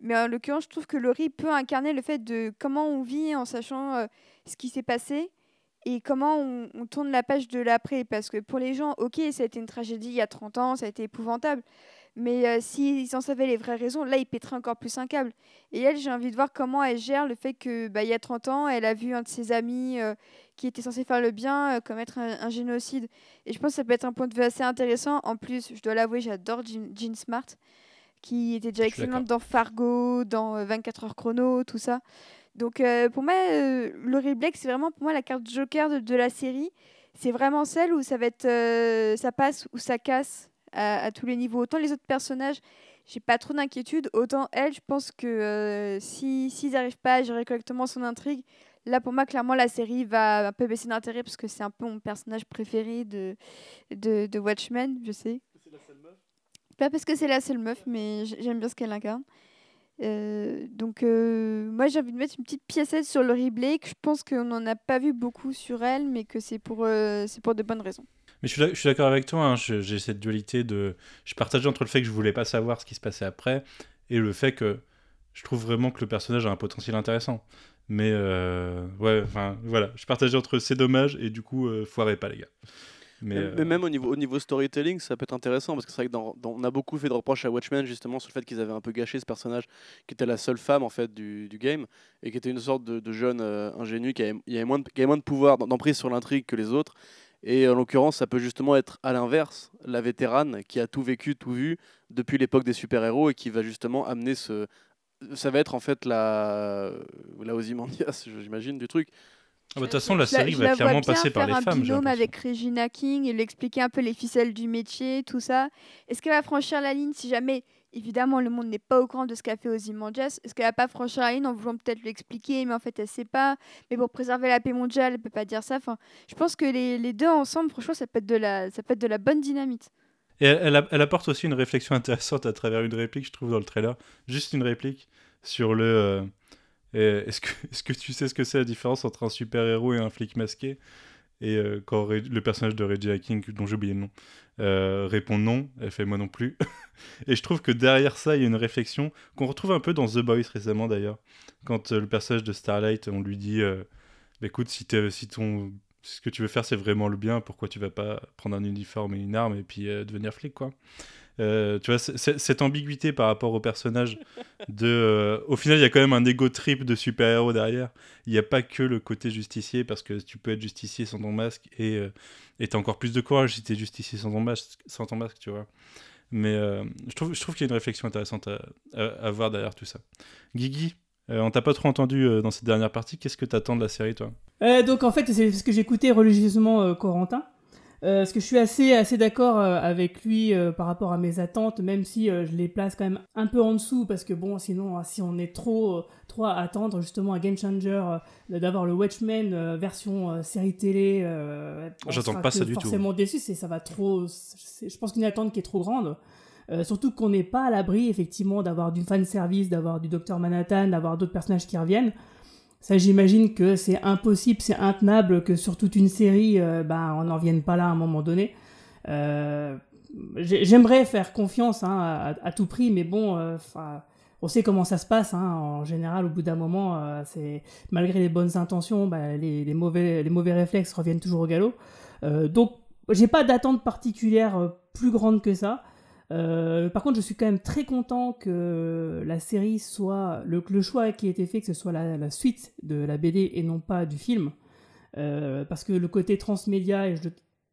mais en l'occurrence, je trouve que Laurie peut incarner le fait de comment on vit en sachant euh, ce qui s'est passé et comment on, on tourne la page de l'après. Parce que pour les gens, ok, ça a été une tragédie il y a 30 ans, ça a été épouvantable. Mais euh, s'ils en savaient les vraies raisons, là, ils pèteraient encore plus un câble. Et elle, j'ai envie de voir comment elle gère le fait que bah, il y a 30 ans, elle a vu un de ses amis euh, qui était censé faire le bien euh, commettre un, un génocide. Et je pense que ça peut être un point de vue assez intéressant. En plus, je dois l'avouer, j'adore Jean, Jean Smart, qui était déjà excellente dans Fargo, dans euh, 24 heures chrono, tout ça. Donc euh, pour moi, euh, Laurie Blake, c'est vraiment pour moi la carte joker de, de la série. C'est vraiment celle où ça va être, euh, ça passe ou ça casse à, à tous les niveaux. Autant les autres personnages, j'ai pas trop d'inquiétude. Autant elle, je pense que euh, si s'ils n'arrivent pas à gérer correctement son intrigue, là pour moi clairement la série va un peu baisser d'intérêt parce que c'est un peu mon personnage préféré de de, de Watchmen, je sais. Pas parce que c'est la seule meuf, mais j'aime bien ce qu'elle incarne. Euh, donc euh, moi j'ai envie de mettre une petite piécette sur Laurie Blake. Je pense qu'on n'en a pas vu beaucoup sur elle, mais que c'est pour, euh, pour de bonnes raisons. Mais je suis, d'accord avec toi. hein, J'ai cette dualité de. Je partage entre le fait que je voulais pas savoir ce qui se passait après et le fait que je trouve vraiment que le personnage a un potentiel intéressant. Mais ouais, enfin voilà, je partageais entre c'est dommage et du coup, foirez pas les gars. Mais, euh, mais même au niveau, au niveau storytelling, ça peut être intéressant parce que c'est vrai que dans, dans- on a beaucoup fait de reproches à Watchmen justement sur le fait qu'ils avaient un peu gâché ce personnage qui était la seule femme en fait du, du game et qui était une sorte de, de jeune euh, ingénu qui avait, il y avait moins de, qui avait moins de pouvoir, d'em- d'emprise sur l'intrigue que les autres. Et en l'occurrence, ça peut justement être à l'inverse, la vétérane qui a tout vécu, tout vu depuis l'époque des super-héros et qui va justement amener ce. Ça va être en fait la, la Ozymandias, j'imagine, du truc. Ah bah, de toute façon, la série je va la clairement passer par les un femmes. binôme avec Regina King et lui expliquer un peu les ficelles du métier, tout ça. Est-ce qu'elle va franchir la ligne si jamais, évidemment, le monde n'est pas au courant de ce qu'a fait Ozymandias Est-ce qu'elle va pas franchir la ligne en voulant peut-être lui expliquer, mais en fait elle sait pas Mais pour préserver la paix mondiale, elle peut pas dire ça. Enfin, je pense que les, les deux ensemble, franchement, ça peut être de la, ça peut être de la bonne dynamite. Et elle, apporte aussi une réflexion intéressante à travers une réplique, je trouve, dans le trailer. Juste une réplique sur le. euh, Est-ce que, est que tu sais ce que c'est la différence entre un super-héros et un flic masqué? Et euh, quand le personnage de Reggie King, dont j'ai oublié le nom, euh, répond non, elle fait moi non plus. et je trouve que derrière ça, il y a une réflexion qu'on retrouve un peu dans The Boys récemment d'ailleurs. Quand euh, le personnage de Starlight, on lui dit euh, Bah, écoute, si, si ton. ce que tu veux faire, c'est vraiment le bien. Pourquoi tu vas pas prendre un uniforme et une arme et puis euh, devenir flic, quoi? Euh, tu vois, cette ambiguïté par rapport au personnage de. euh, au final, il y a quand même un ego trip de super-héros derrière. Il n'y a pas que le côté justicier, parce que tu peux être justicier sans ton masque et euh, t'as encore plus de courage si t'es justicier sans ton masque, sans ton masque tu vois. Mais euh, je trouve, je trouve qu'il y a une réflexion intéressante à, à, voir derrière tout ça. Guigui, euh, on t'a pas trop entendu dans cette dernière partie. Qu'est-ce que t'attends de la série, toi? Donc en fait, c'est ce que j'écoutais religieusement Corentin. Euh, parce que je suis assez, assez d'accord euh, avec lui euh, par rapport à mes attentes, même si euh, je les place quand même un peu en dessous, parce que bon, sinon, euh, si on est trop, trop à attendre justement à Game Changer, d'avoir le Watchmen version série télé, euh, on J'attends pas ça du tout. forcément déçu, c'est ça va trop. Je pense qu'une attente qui est trop grande. Surtout qu'on n'est pas à l'abri effectivement d'avoir du fan service, d'avoir du Docteur Manhattan, d'avoir d'autres personnages qui reviennent. Ça, j'imagine que c'est impossible, c'est intenable que sur toute une série, euh, bah, on n'en vienne pas là à un moment donné. Euh, j'ai- J'aimerais faire confiance hein, à, tout prix, mais bon, euh, on sait comment ça se passe. hein. En général, au bout d'un moment, c'est malgré les bonnes intentions, bah, les, les mauvais, les mauvais réflexes reviennent toujours au galop. Donc, j'ai pas d'attente particulière plus grande que ça. Euh, par contre, je suis quand même très content que la série soit le, choix qui a été fait, que ce soit la, suite de la BD et non pas du film, Euh, parce que le côté transmédia et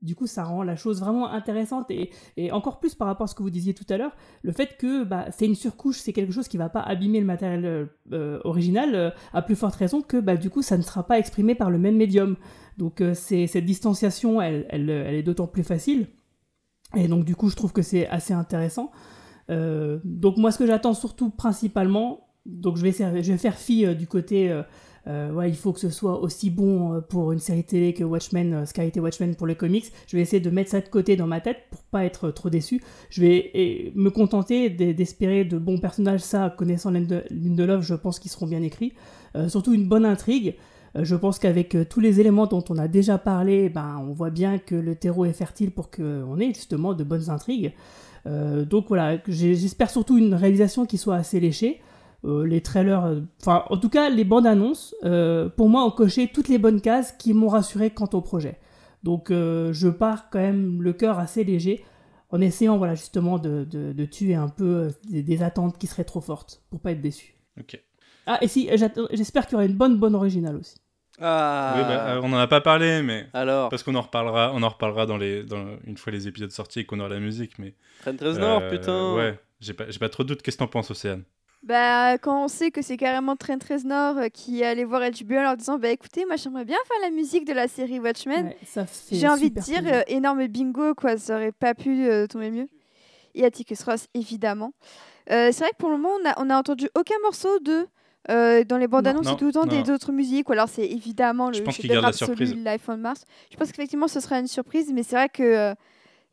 du coup, ça rend la chose vraiment intéressante et, encore plus par rapport à ce que vous disiez tout à l'heure, le fait que bah, c'est une surcouche, c'est quelque chose qui va pas abîmer le matériel euh, original, à plus forte raison que bah, du coup, ça ne sera pas exprimé par le même médium. Donc, cette distanciation, elle est d'autant plus facile. Et donc, du coup, je trouve que c'est assez intéressant. Euh, donc, moi, ce que j'attends surtout principalement, donc je vais, faire fi euh, du côté. euh, il faut que ce soit aussi bon pour une série télé que Watchmen, ce qu'a Watchmen pour les comics. Je vais essayer de mettre ça de côté dans ma tête pour pas être trop déçu. Je vais me contenter d'e- d'espérer de bons personnages. Ça, connaissant Linde- Lindelof, je pense qu'ils seront bien écrits. Surtout une bonne intrigue. Euh, je pense qu'avec euh, tous les éléments dont on a déjà parlé, ben, on voit bien que le terreau est fertile pour qu'on ait justement de bonnes intrigues. Euh, donc voilà, j'espère surtout une réalisation qui soit assez léchée. Euh, les trailers, euh, enfin en tout cas les bandes annonces, euh, pour moi ont coché toutes les bonnes cases qui m'ont rassuré quant au projet. Donc euh, je pars quand même le cœur assez léger en essayant voilà justement de, de- de tuer un peu euh, des, des attentes qui seraient trop fortes pour pas être déçu. Ok. Ah et si j'espère qu'il y aura une bonne bonne originale aussi. Ah Oui, bah, euh, on en a pas parlé, mais. Alors, Parce qu'on en reparlera, on en reparlera dans les, dans, une fois les épisodes sortis et qu'on aura la musique. Mais, Trent Reznor, euh, putain Ouais, j'ai pas, j'ai pas trop de doutes. Qu'est-ce que t'en penses, Océane? Bah, quand on sait que c'est carrément Trent Reznor euh, qui est allé voir HBO en leur disant Bah écoutez, moi j'aimerais bien faire la musique de la série Watchmen. Ouais, ça fait J'ai envie de dire, euh, énorme bingo, quoi, ça aurait pas pu euh, tomber mieux. Et Atticus Ross, évidemment. Euh, c'est vrai que pour le moment, on a, on a entendu aucun morceau de. Euh, dans les bandes Non. annonces, Non, c'est tout le temps non. des autres musiques, ou alors c'est évidemment le Je pense qu'il chef-d'œuvre garde la absolu, surprise. Life on Mars. Je pense qu'effectivement ce sera une surprise, mais c'est vrai que. euh,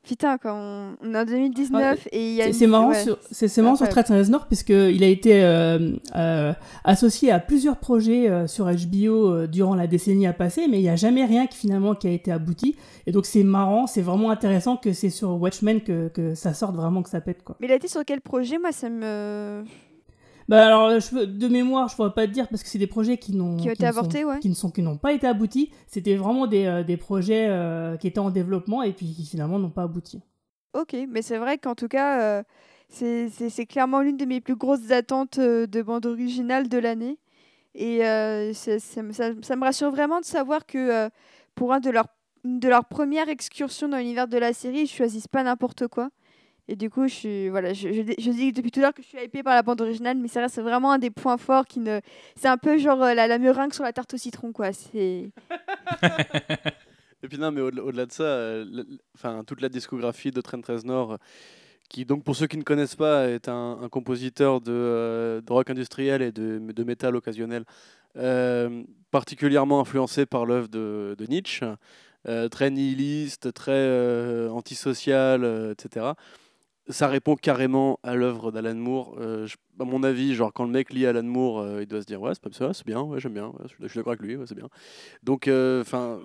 putain, quand on, on est en 2019 et il y a. C'est- une- marrant, ouais. sur, c'est, marrant sur Incroyable. Trent Reznor puisqu'il a été euh, euh, associé à plusieurs projets euh, sur HBO euh, durant la décennie à passer, mais il n'y a jamais rien qui finalement qui a été abouti. Et donc c'est marrant, c'est vraiment intéressant que c'est sur Watchmen que, que ça sorte vraiment, que ça pète quoi. Mais il a été sur quel projet? Moi, ça me. Bah alors, je de mémoire, je pourrais pas te dire parce que c'est des projets qui n'ont Qui ont été ne sont- avortés, ouais. qui ne sont qui n'ont pas été aboutis. C'était vraiment des, euh, des projets euh, qui étaient en développement et puis qui finalement n'ont pas abouti. Ok, mais c'est vrai qu'en tout cas, euh, c'est c'est- c'est clairement l'une de mes plus grosses attentes de bande originale de l'année. Et c'est- ça, ça me rassure vraiment de savoir que pour un de leurs une de leurs premières excursions dans l'univers de la série, ils choisissent pas n'importe quoi. Et du coup, je, voilà, je, je, dis depuis tout à l'heure que je suis hypée par la bande originale, mais ça reste vraiment un des points forts qui ne... C'est un peu genre euh, la, la meringue sur la tarte au citron, quoi. C'est... Et puis non, mais au-delà de ça, euh, enfin toute la discographie de Trent Reznor, euh, qui donc pour ceux qui ne connaissent pas est un, compositeur de, euh, de rock industriel et de, de métal occasionnel, particulièrement influencé par l'œuvre de, de Nietzsche, très nihiliste, très antisocial, etc. Ça répond carrément à l'œuvre d'Alan Moore. Euh, à mon avis, genre quand le mec lit Alan Moore, euh, il doit se dire ouais c'est pas ça, c'est bien, j'aime bien, je suis- d'accord avec lui, c'est bien. Donc enfin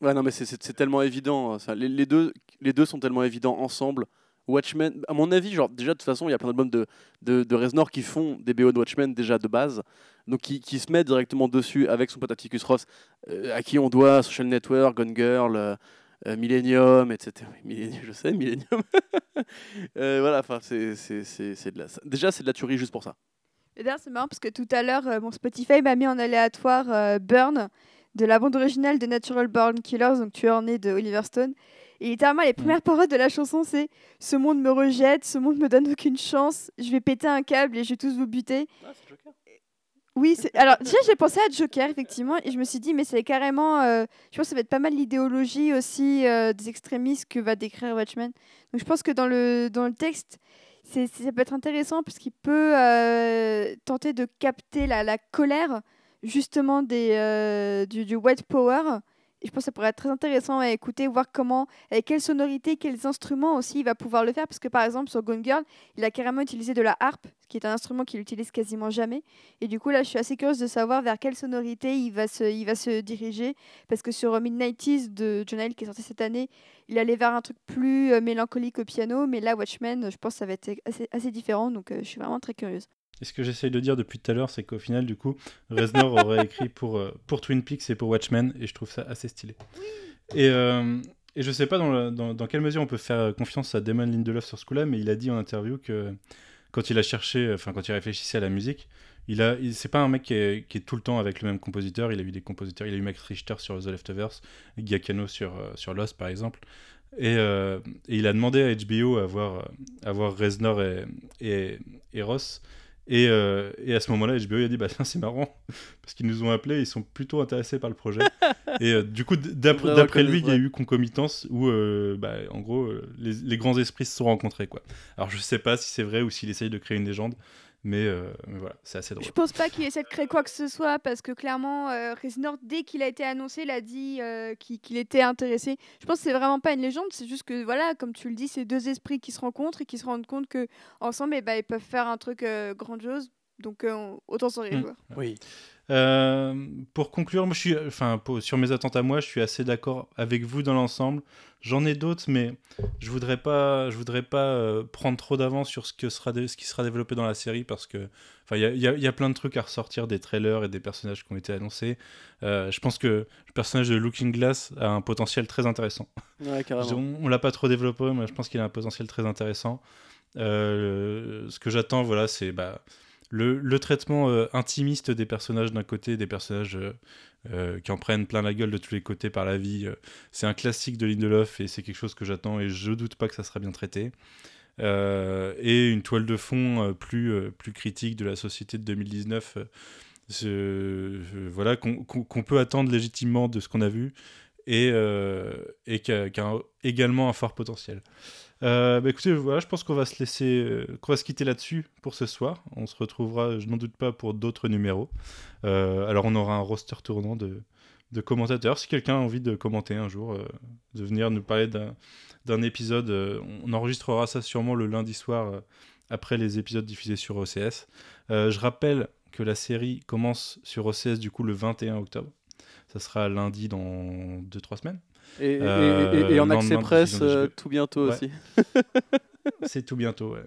Ouais, non, mais c'est- tellement évident. Ça. Les, deux, les deux sont tellement évidents ensemble. Watchmen, à mon avis, genre, déjà, de toute façon, il y a plein d'albums de, de, de Reznor qui font des BO de Watchmen déjà de base. Donc, qui, qui se mettent directement dessus avec son pote Atticus Ross, euh, à qui on doit Social Network, Gone Girl, euh, Millennium, etc. Millennium, je sais, Millennium. Euh, voilà, enfin, c'est de la. Déjà, c'est de la tuerie juste pour ça. Et d'ailleurs, c'est marrant parce que tout à l'heure, euh, mon Spotify m'a mis en aléatoire Burn de la bande originale de Natural Born Killers, donc tueur né de Oliver Stone. Et littéralement, les premières paroles de la chanson, c'est Ce monde me rejette, ce monde me donne aucune chance, je vais péter un câble et je vais tous vous buter. Oui, alors déjà j'ai pensé à Joker effectivement et je me suis dit mais c'est carrément, euh, je pense que ça va être pas mal l'idéologie aussi euh, des extrémistes que va décrire Watchmen. Donc je pense que dans le dans le texte c'est ça peut être intéressant parce qu'il peut euh, tenter de capter la, colère justement des du white power. Je pense que ça pourrait être très intéressant à écouter, voir comment, avec quelles sonorités, quels instruments aussi il va pouvoir le faire. Parce que par exemple, sur Gone Girl, il a carrément utilisé de la harpe, ce qui est un instrument qu'il utilise quasiment jamais. Et du coup, là, je suis assez curieuse de savoir vers quelle sonorité il va se, diriger. Parce que sur Midnighties de John Hill, qui est sorti cette année, il allait vers un truc plus euh, mélancolique au piano. Mais là, Watchmen, je pense que ça va être assez, assez différent. Donc, euh, je suis vraiment très curieuse. Et ce que j'essaye de dire depuis tout à l'heure, c'est qu'au final, du coup, Reznor aurait écrit pour, euh, pour Twin Peaks et pour Watchmen, et je trouve ça assez stylé. Et, euh, et je sais pas dans, dans, dans quelle mesure on peut faire confiance à Damon Lindelof sur ce coup-là, mais il a dit en interview que quand il a cherché, enfin quand il réfléchissait à la musique, il a, c'est pas un mec qui est, tout le temps avec le même compositeur. Il a eu des compositeurs, il a eu Max Richter sur The Leftovers, Giacchino sur, euh, sur Lost par exemple. Et, euh, il a demandé à HBO à voir, Reznor et, et Ross. Et, euh, et à ce moment-là, HBO a dit bah tiens, c'est marrant parce qu'ils nous ont appelés, ils sont plutôt intéressés par le projet. et euh, du coup, d'après lui, il y a eu concomitance où, euh, bah, en gros, les, les grands esprits se sont rencontrés quoi. Alors je sais pas si c'est vrai ou s'il essaye de créer une légende, mais, euh, mais voilà, c'est assez drôle. Je pense pas qu'il essaie de créer quoi que ce soit parce que clairement, euh, Reznor, dès qu'il a été annoncé, il a dit euh, qu'il était intéressé. Je pense que c'est vraiment pas une légende, c'est juste que voilà, comme tu le dis, c'est deux esprits qui se rencontrent et qui se rendent compte que ensemble, eh ben, ils peuvent faire un truc euh, grandiose. Donc euh, on- autant s'en réjouir. Oui. Euh, pour conclure, moi, je suis, enfin, pour- sur mes attentes à moi, je suis assez d'accord avec vous dans l'ensemble. J'en ai d'autres, mais je voudrais pas, je voudrais pas euh, prendre trop d'avance sur ce que sera, dé- ce qui sera développé dans la série parce que, enfin, il y a, il y a- il y a plein de trucs à ressortir des trailers et des personnages qui ont été annoncés. Euh, je pense que le personnage de Looking Glass a un potentiel très intéressant. Ouais. On, on l'a pas trop développé, mais je pense qu'il a un potentiel très intéressant. Ce que j'attends, voilà, c'est bah, le, traitement euh, intimiste des personnages d'un côté, des personnages euh, euh, qui en prennent plein la gueule de tous les côtés par la vie. c'est un classique de Lindelof et c'est quelque chose que j'attends et je doute pas que ça sera bien traité. Et une toile de fond plus, plus critique de la société de 2019. euh, ce- euh, voilà, qu'on peut attendre légitimement de ce qu'on a vu et, qui a, également un fort potentiel. Euh, bah écoutez, voilà, je pense qu'on va se laisser, euh, qu'on va se quitter là-dessus pour ce soir. On se retrouvera, je n'en doute pas, pour d'autres numéros. Euh, alors on aura un roster tournant de, de commentateurs. Si quelqu'un a envie de commenter un jour, de venir nous parler d'un épisode, on enregistrera ça sûrement le lundi soir après les épisodes diffusés sur OCS. Je rappelle que la série commence sur OCS du coup le 21 octobre. Ça sera lundi dans 2-3 semaines. Et, et- et- Euh, et- en accès presse euh, tout bientôt Ouais. aussi. C'est tout bientôt, ouais.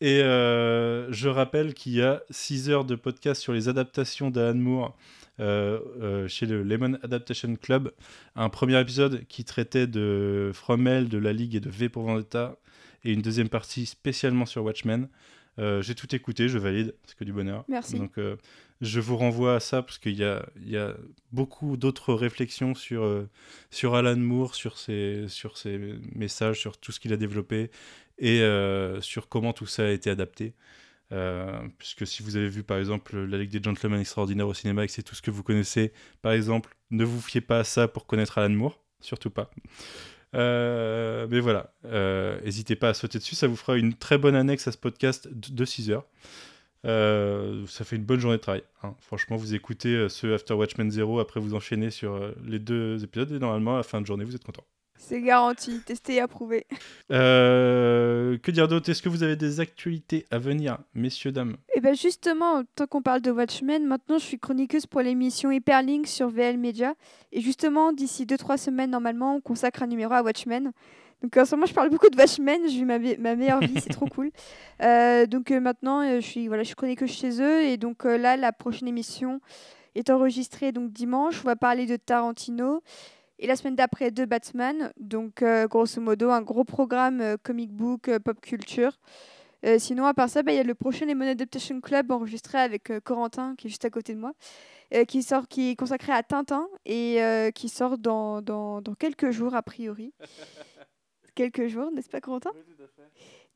Et euh, je rappelle qu'il y a 6 heures de podcast sur les adaptations d'Alan Moore euh, euh, chez le Lemon Adaptation Club. Un premier épisode qui traitait de From Hell, de La Ligue et de V pour Vendetta. Et une deuxième partie spécialement sur Watchmen. Euh, J'ai tout écouté, je valide, c'est que du bonheur. Merci. Donc euh, je vous renvoie à ça parce qu'il y a, il y a beaucoup d'autres réflexions sur, euh, sur Alan Moore, sur ses, sur ses messages, sur tout ce qu'il a développé et sur comment tout ça a été adapté. Puisque si vous avez vu par exemple La Ligue des Gentlemen Extraordinaires au cinéma et que c'est tout ce que vous connaissez, par exemple, ne vous fiez pas à ça pour connaître Alan Moore, surtout pas. Euh, mais voilà, euh, n'hésitez pas à sauter dessus, ça vous fera une très bonne annexe à ce podcast de 6 heures. Euh, ça fait une bonne journée de travail. hein. Franchement, vous écoutez ce After Watchmen 0, après vous enchaînez sur les deux épisodes et normalement à la fin de journée vous êtes content. C'est garanti, testé et approuvé. Euh, que dire d'autre? Est-ce que vous avez des actualités à venir, messieurs, dames? Et ben justement, tant qu'on parle de Watchmen, maintenant je suis chroniqueuse pour l'émission Hyperlink sur VL Media. Et justement, d'ici 2-3 semaines, normalement, on consacre un numéro à Watchmen. Donc en ce moment, je parle beaucoup de Watchmen, je vis ma, meilleure vie, c'est trop cool. Euh, donc euh, maintenant, je, suis, voilà, je suis chroniqueuse chez eux. Et donc là, la prochaine émission est enregistrée donc dimanche. On va parler de Tarantino. Et la semaine d'après, de Batman. Donc euh, grosso modo, un gros programme euh, comic book, euh, pop culture. Sinon, à part ça, bah, il y a le prochain Lemon Adaptation Club enregistré avec Corentin, qui est juste à côté de moi, qui, sort, qui est consacré à Tintin et qui sort dans, dans, dans quelques jours, a priori. quelques jours, n'est-ce pas, Corentin?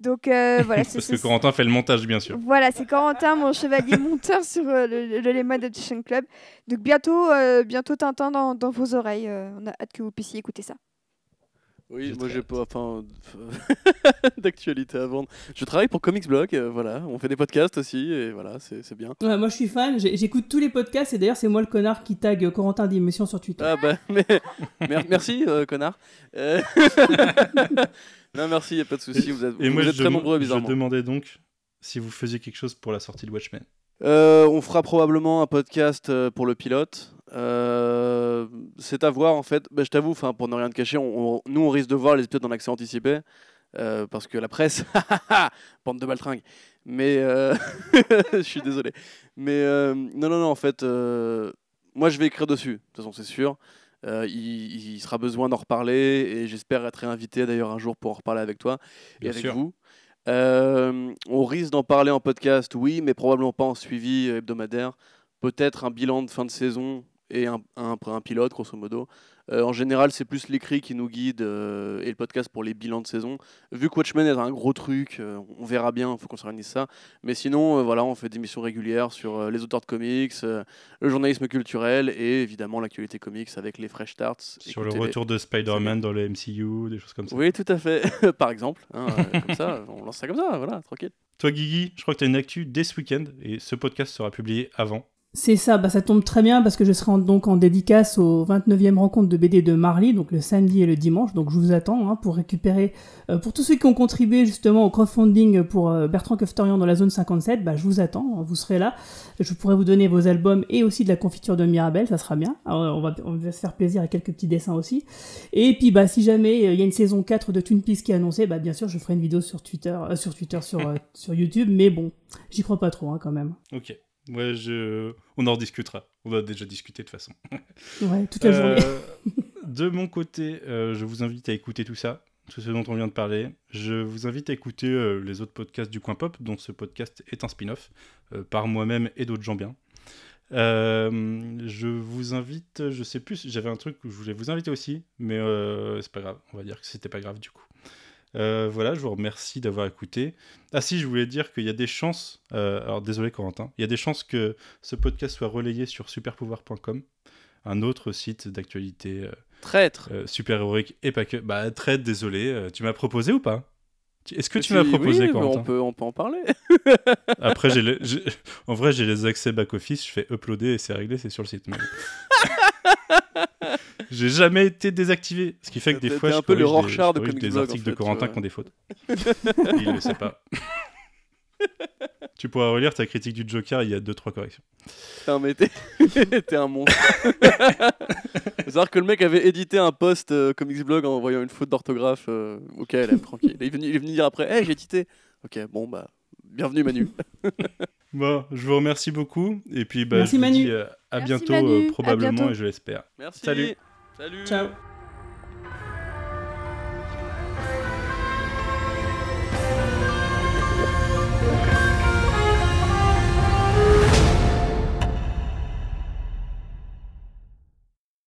Donc euh, voilà, Parce que Corentin fait le montage, bien sûr. voilà, c'est Corentin, mon chevalier monteur sur euh, le, le Lemon Adaptation Club. Donc bientôt, euh, bientôt Tintin dans, dans vos oreilles. euh, on a hâte que vous puissiez écouter ça. Oui, moi j'ai pas enfin d'actualité à vendre. Je travaille pour Comics Blog, euh, voilà, on fait des podcasts aussi et voilà, c'est c'est bien. Ouais, moi je suis fan, j'écoute tous les podcasts et d'ailleurs c'est moi le connard qui tag euh, Corentin d'émission sur Twitter. Ah bah mais mer- merci euh, connard. Euh, non merci, y a pas de souci, vous êtes, Et vous moi, êtes je, très nombreux je bizarrement. demandais donc si vous faisiez quelque chose pour la sortie de Watchmen. Euh, on fera probablement un podcast euh, pour le pilote. Euh, c'est à voir en fait. Bah, je t'avoue, pour ne rien te cacher, on- on- nous on risque de voir les épisodes en accès anticipé euh, parce que la presse, bande de baltringues. Mais je suis désolé. Mais non non non en fait, moi je vais écrire dessus. De toute façon c'est sûr. Euh, il, il sera besoin d'en reparler et j'espère être réinvité d'ailleurs un jour pour en reparler avec toi et Bien avec sûr. vous. Euh, on risque d'en parler en podcast, oui, mais probablement pas en suivi hebdomadaire. Peut-être un bilan de fin de saison et un, un pilote, grosso modo. Euh, en général, c'est plus l'écrit qui nous guide euh, et le podcast pour les bilans de saison. Vu que Watchmen est un gros truc, euh, on verra bien, il faut qu'on s'organise ça. Mais sinon, voilà, on fait des émissions régulières sur les auteurs de comics, le journalisme culturel et évidemment l'actualité comics avec les fresh starts. Sur le retour de Spider-Man dans le MCU, des choses comme ça. Oui, tout à fait. Par exemple, hein, comme ça, on lance ça comme ça, voilà, tranquille. Toi, Guigui, je crois que tu as une actu dès ce week-end et ce podcast sera publié avant. C'est ça, bah ça tombe très bien parce que je serai en- donc en dédicace aux 29e rencontre de BD de Marley, donc le samedi et le dimanche. Donc je vous attends hein, pour récupérer, euh, pour tous ceux qui ont contribué justement au crowdfunding pour euh, Bertrand Kefterian dans la zone 57, bah je vous attends, hein, vous serez là. Je pourrai vous donner vos albums et aussi de la confiture de Mirabelle, ça sera bien. Alors, on, va, on va se faire plaisir avec quelques petits dessins aussi. Et puis bah si jamais euh, il y a une saison 4 de Twin Peaks qui est annoncée, bah bien sûr je ferai une vidéo sur Twitter, euh, sur Twitter, sur, sur YouTube, mais bon, j'y crois pas trop hein, quand même. Ok. Ouais, je... on en rediscutera. On a déjà discuté de toute façon. Ouais, toute la journée. Euh, de mon côté, euh, je vous invite à écouter tout ça, tout ce dont on vient de parler. Je vous invite à écouter euh, les autres podcasts du Coin Pop, dont ce podcast est un spin-off, euh, par moi-même et d'autres gens bien. Euh, je vous invite, je sais plus, j'avais un truc où je voulais vous inviter aussi, mais c'est pas grave, on va dire que c'était pas grave du coup. Euh, voilà, je vous remercie d'avoir écouté. Ah si, je voulais dire qu'il y a des chances, euh, alors désolé Corentin, il y a des chances que ce podcast soit relayé sur superpouvoir.com, un autre site d'actualité euh, Traître. euh, super-héroïque et pas que. Bah très désolé, tu m'as proposé ou pas? Est-ce que tu Si, m'as proposé oui, Corentin? on peut, on peut en parler. Après, j'ai les- j'ai- en vrai, j'ai les accès back-office, je fais uploader et c'est réglé, c'est sur le site. j'ai jamais été désactivé. Ce qui fait que des fois, t'es je un peu le des- de des articles en de Corentin tu qui ont des fautes. Il le sait pas. tu pourras relire ta critique du Joker, il y a 2-3 corrections. Putain, mais t'es un monstre. Faut savoir que le mec avait édité un post euh, Comics Blog en envoyant une faute d'orthographe. euh, ok, tranquille. Il est, venu, il est venu dire après, hey, j'ai édité. Ok, bon, bah, bienvenue Manu. Bon, je vous remercie beaucoup. Et puis, bah, Merci, je vous Manu. dis euh, à Merci, bientôt, Manu. euh, À probablement, bientôt. et je l'espère. Merci. Salut. Salut. Ciao.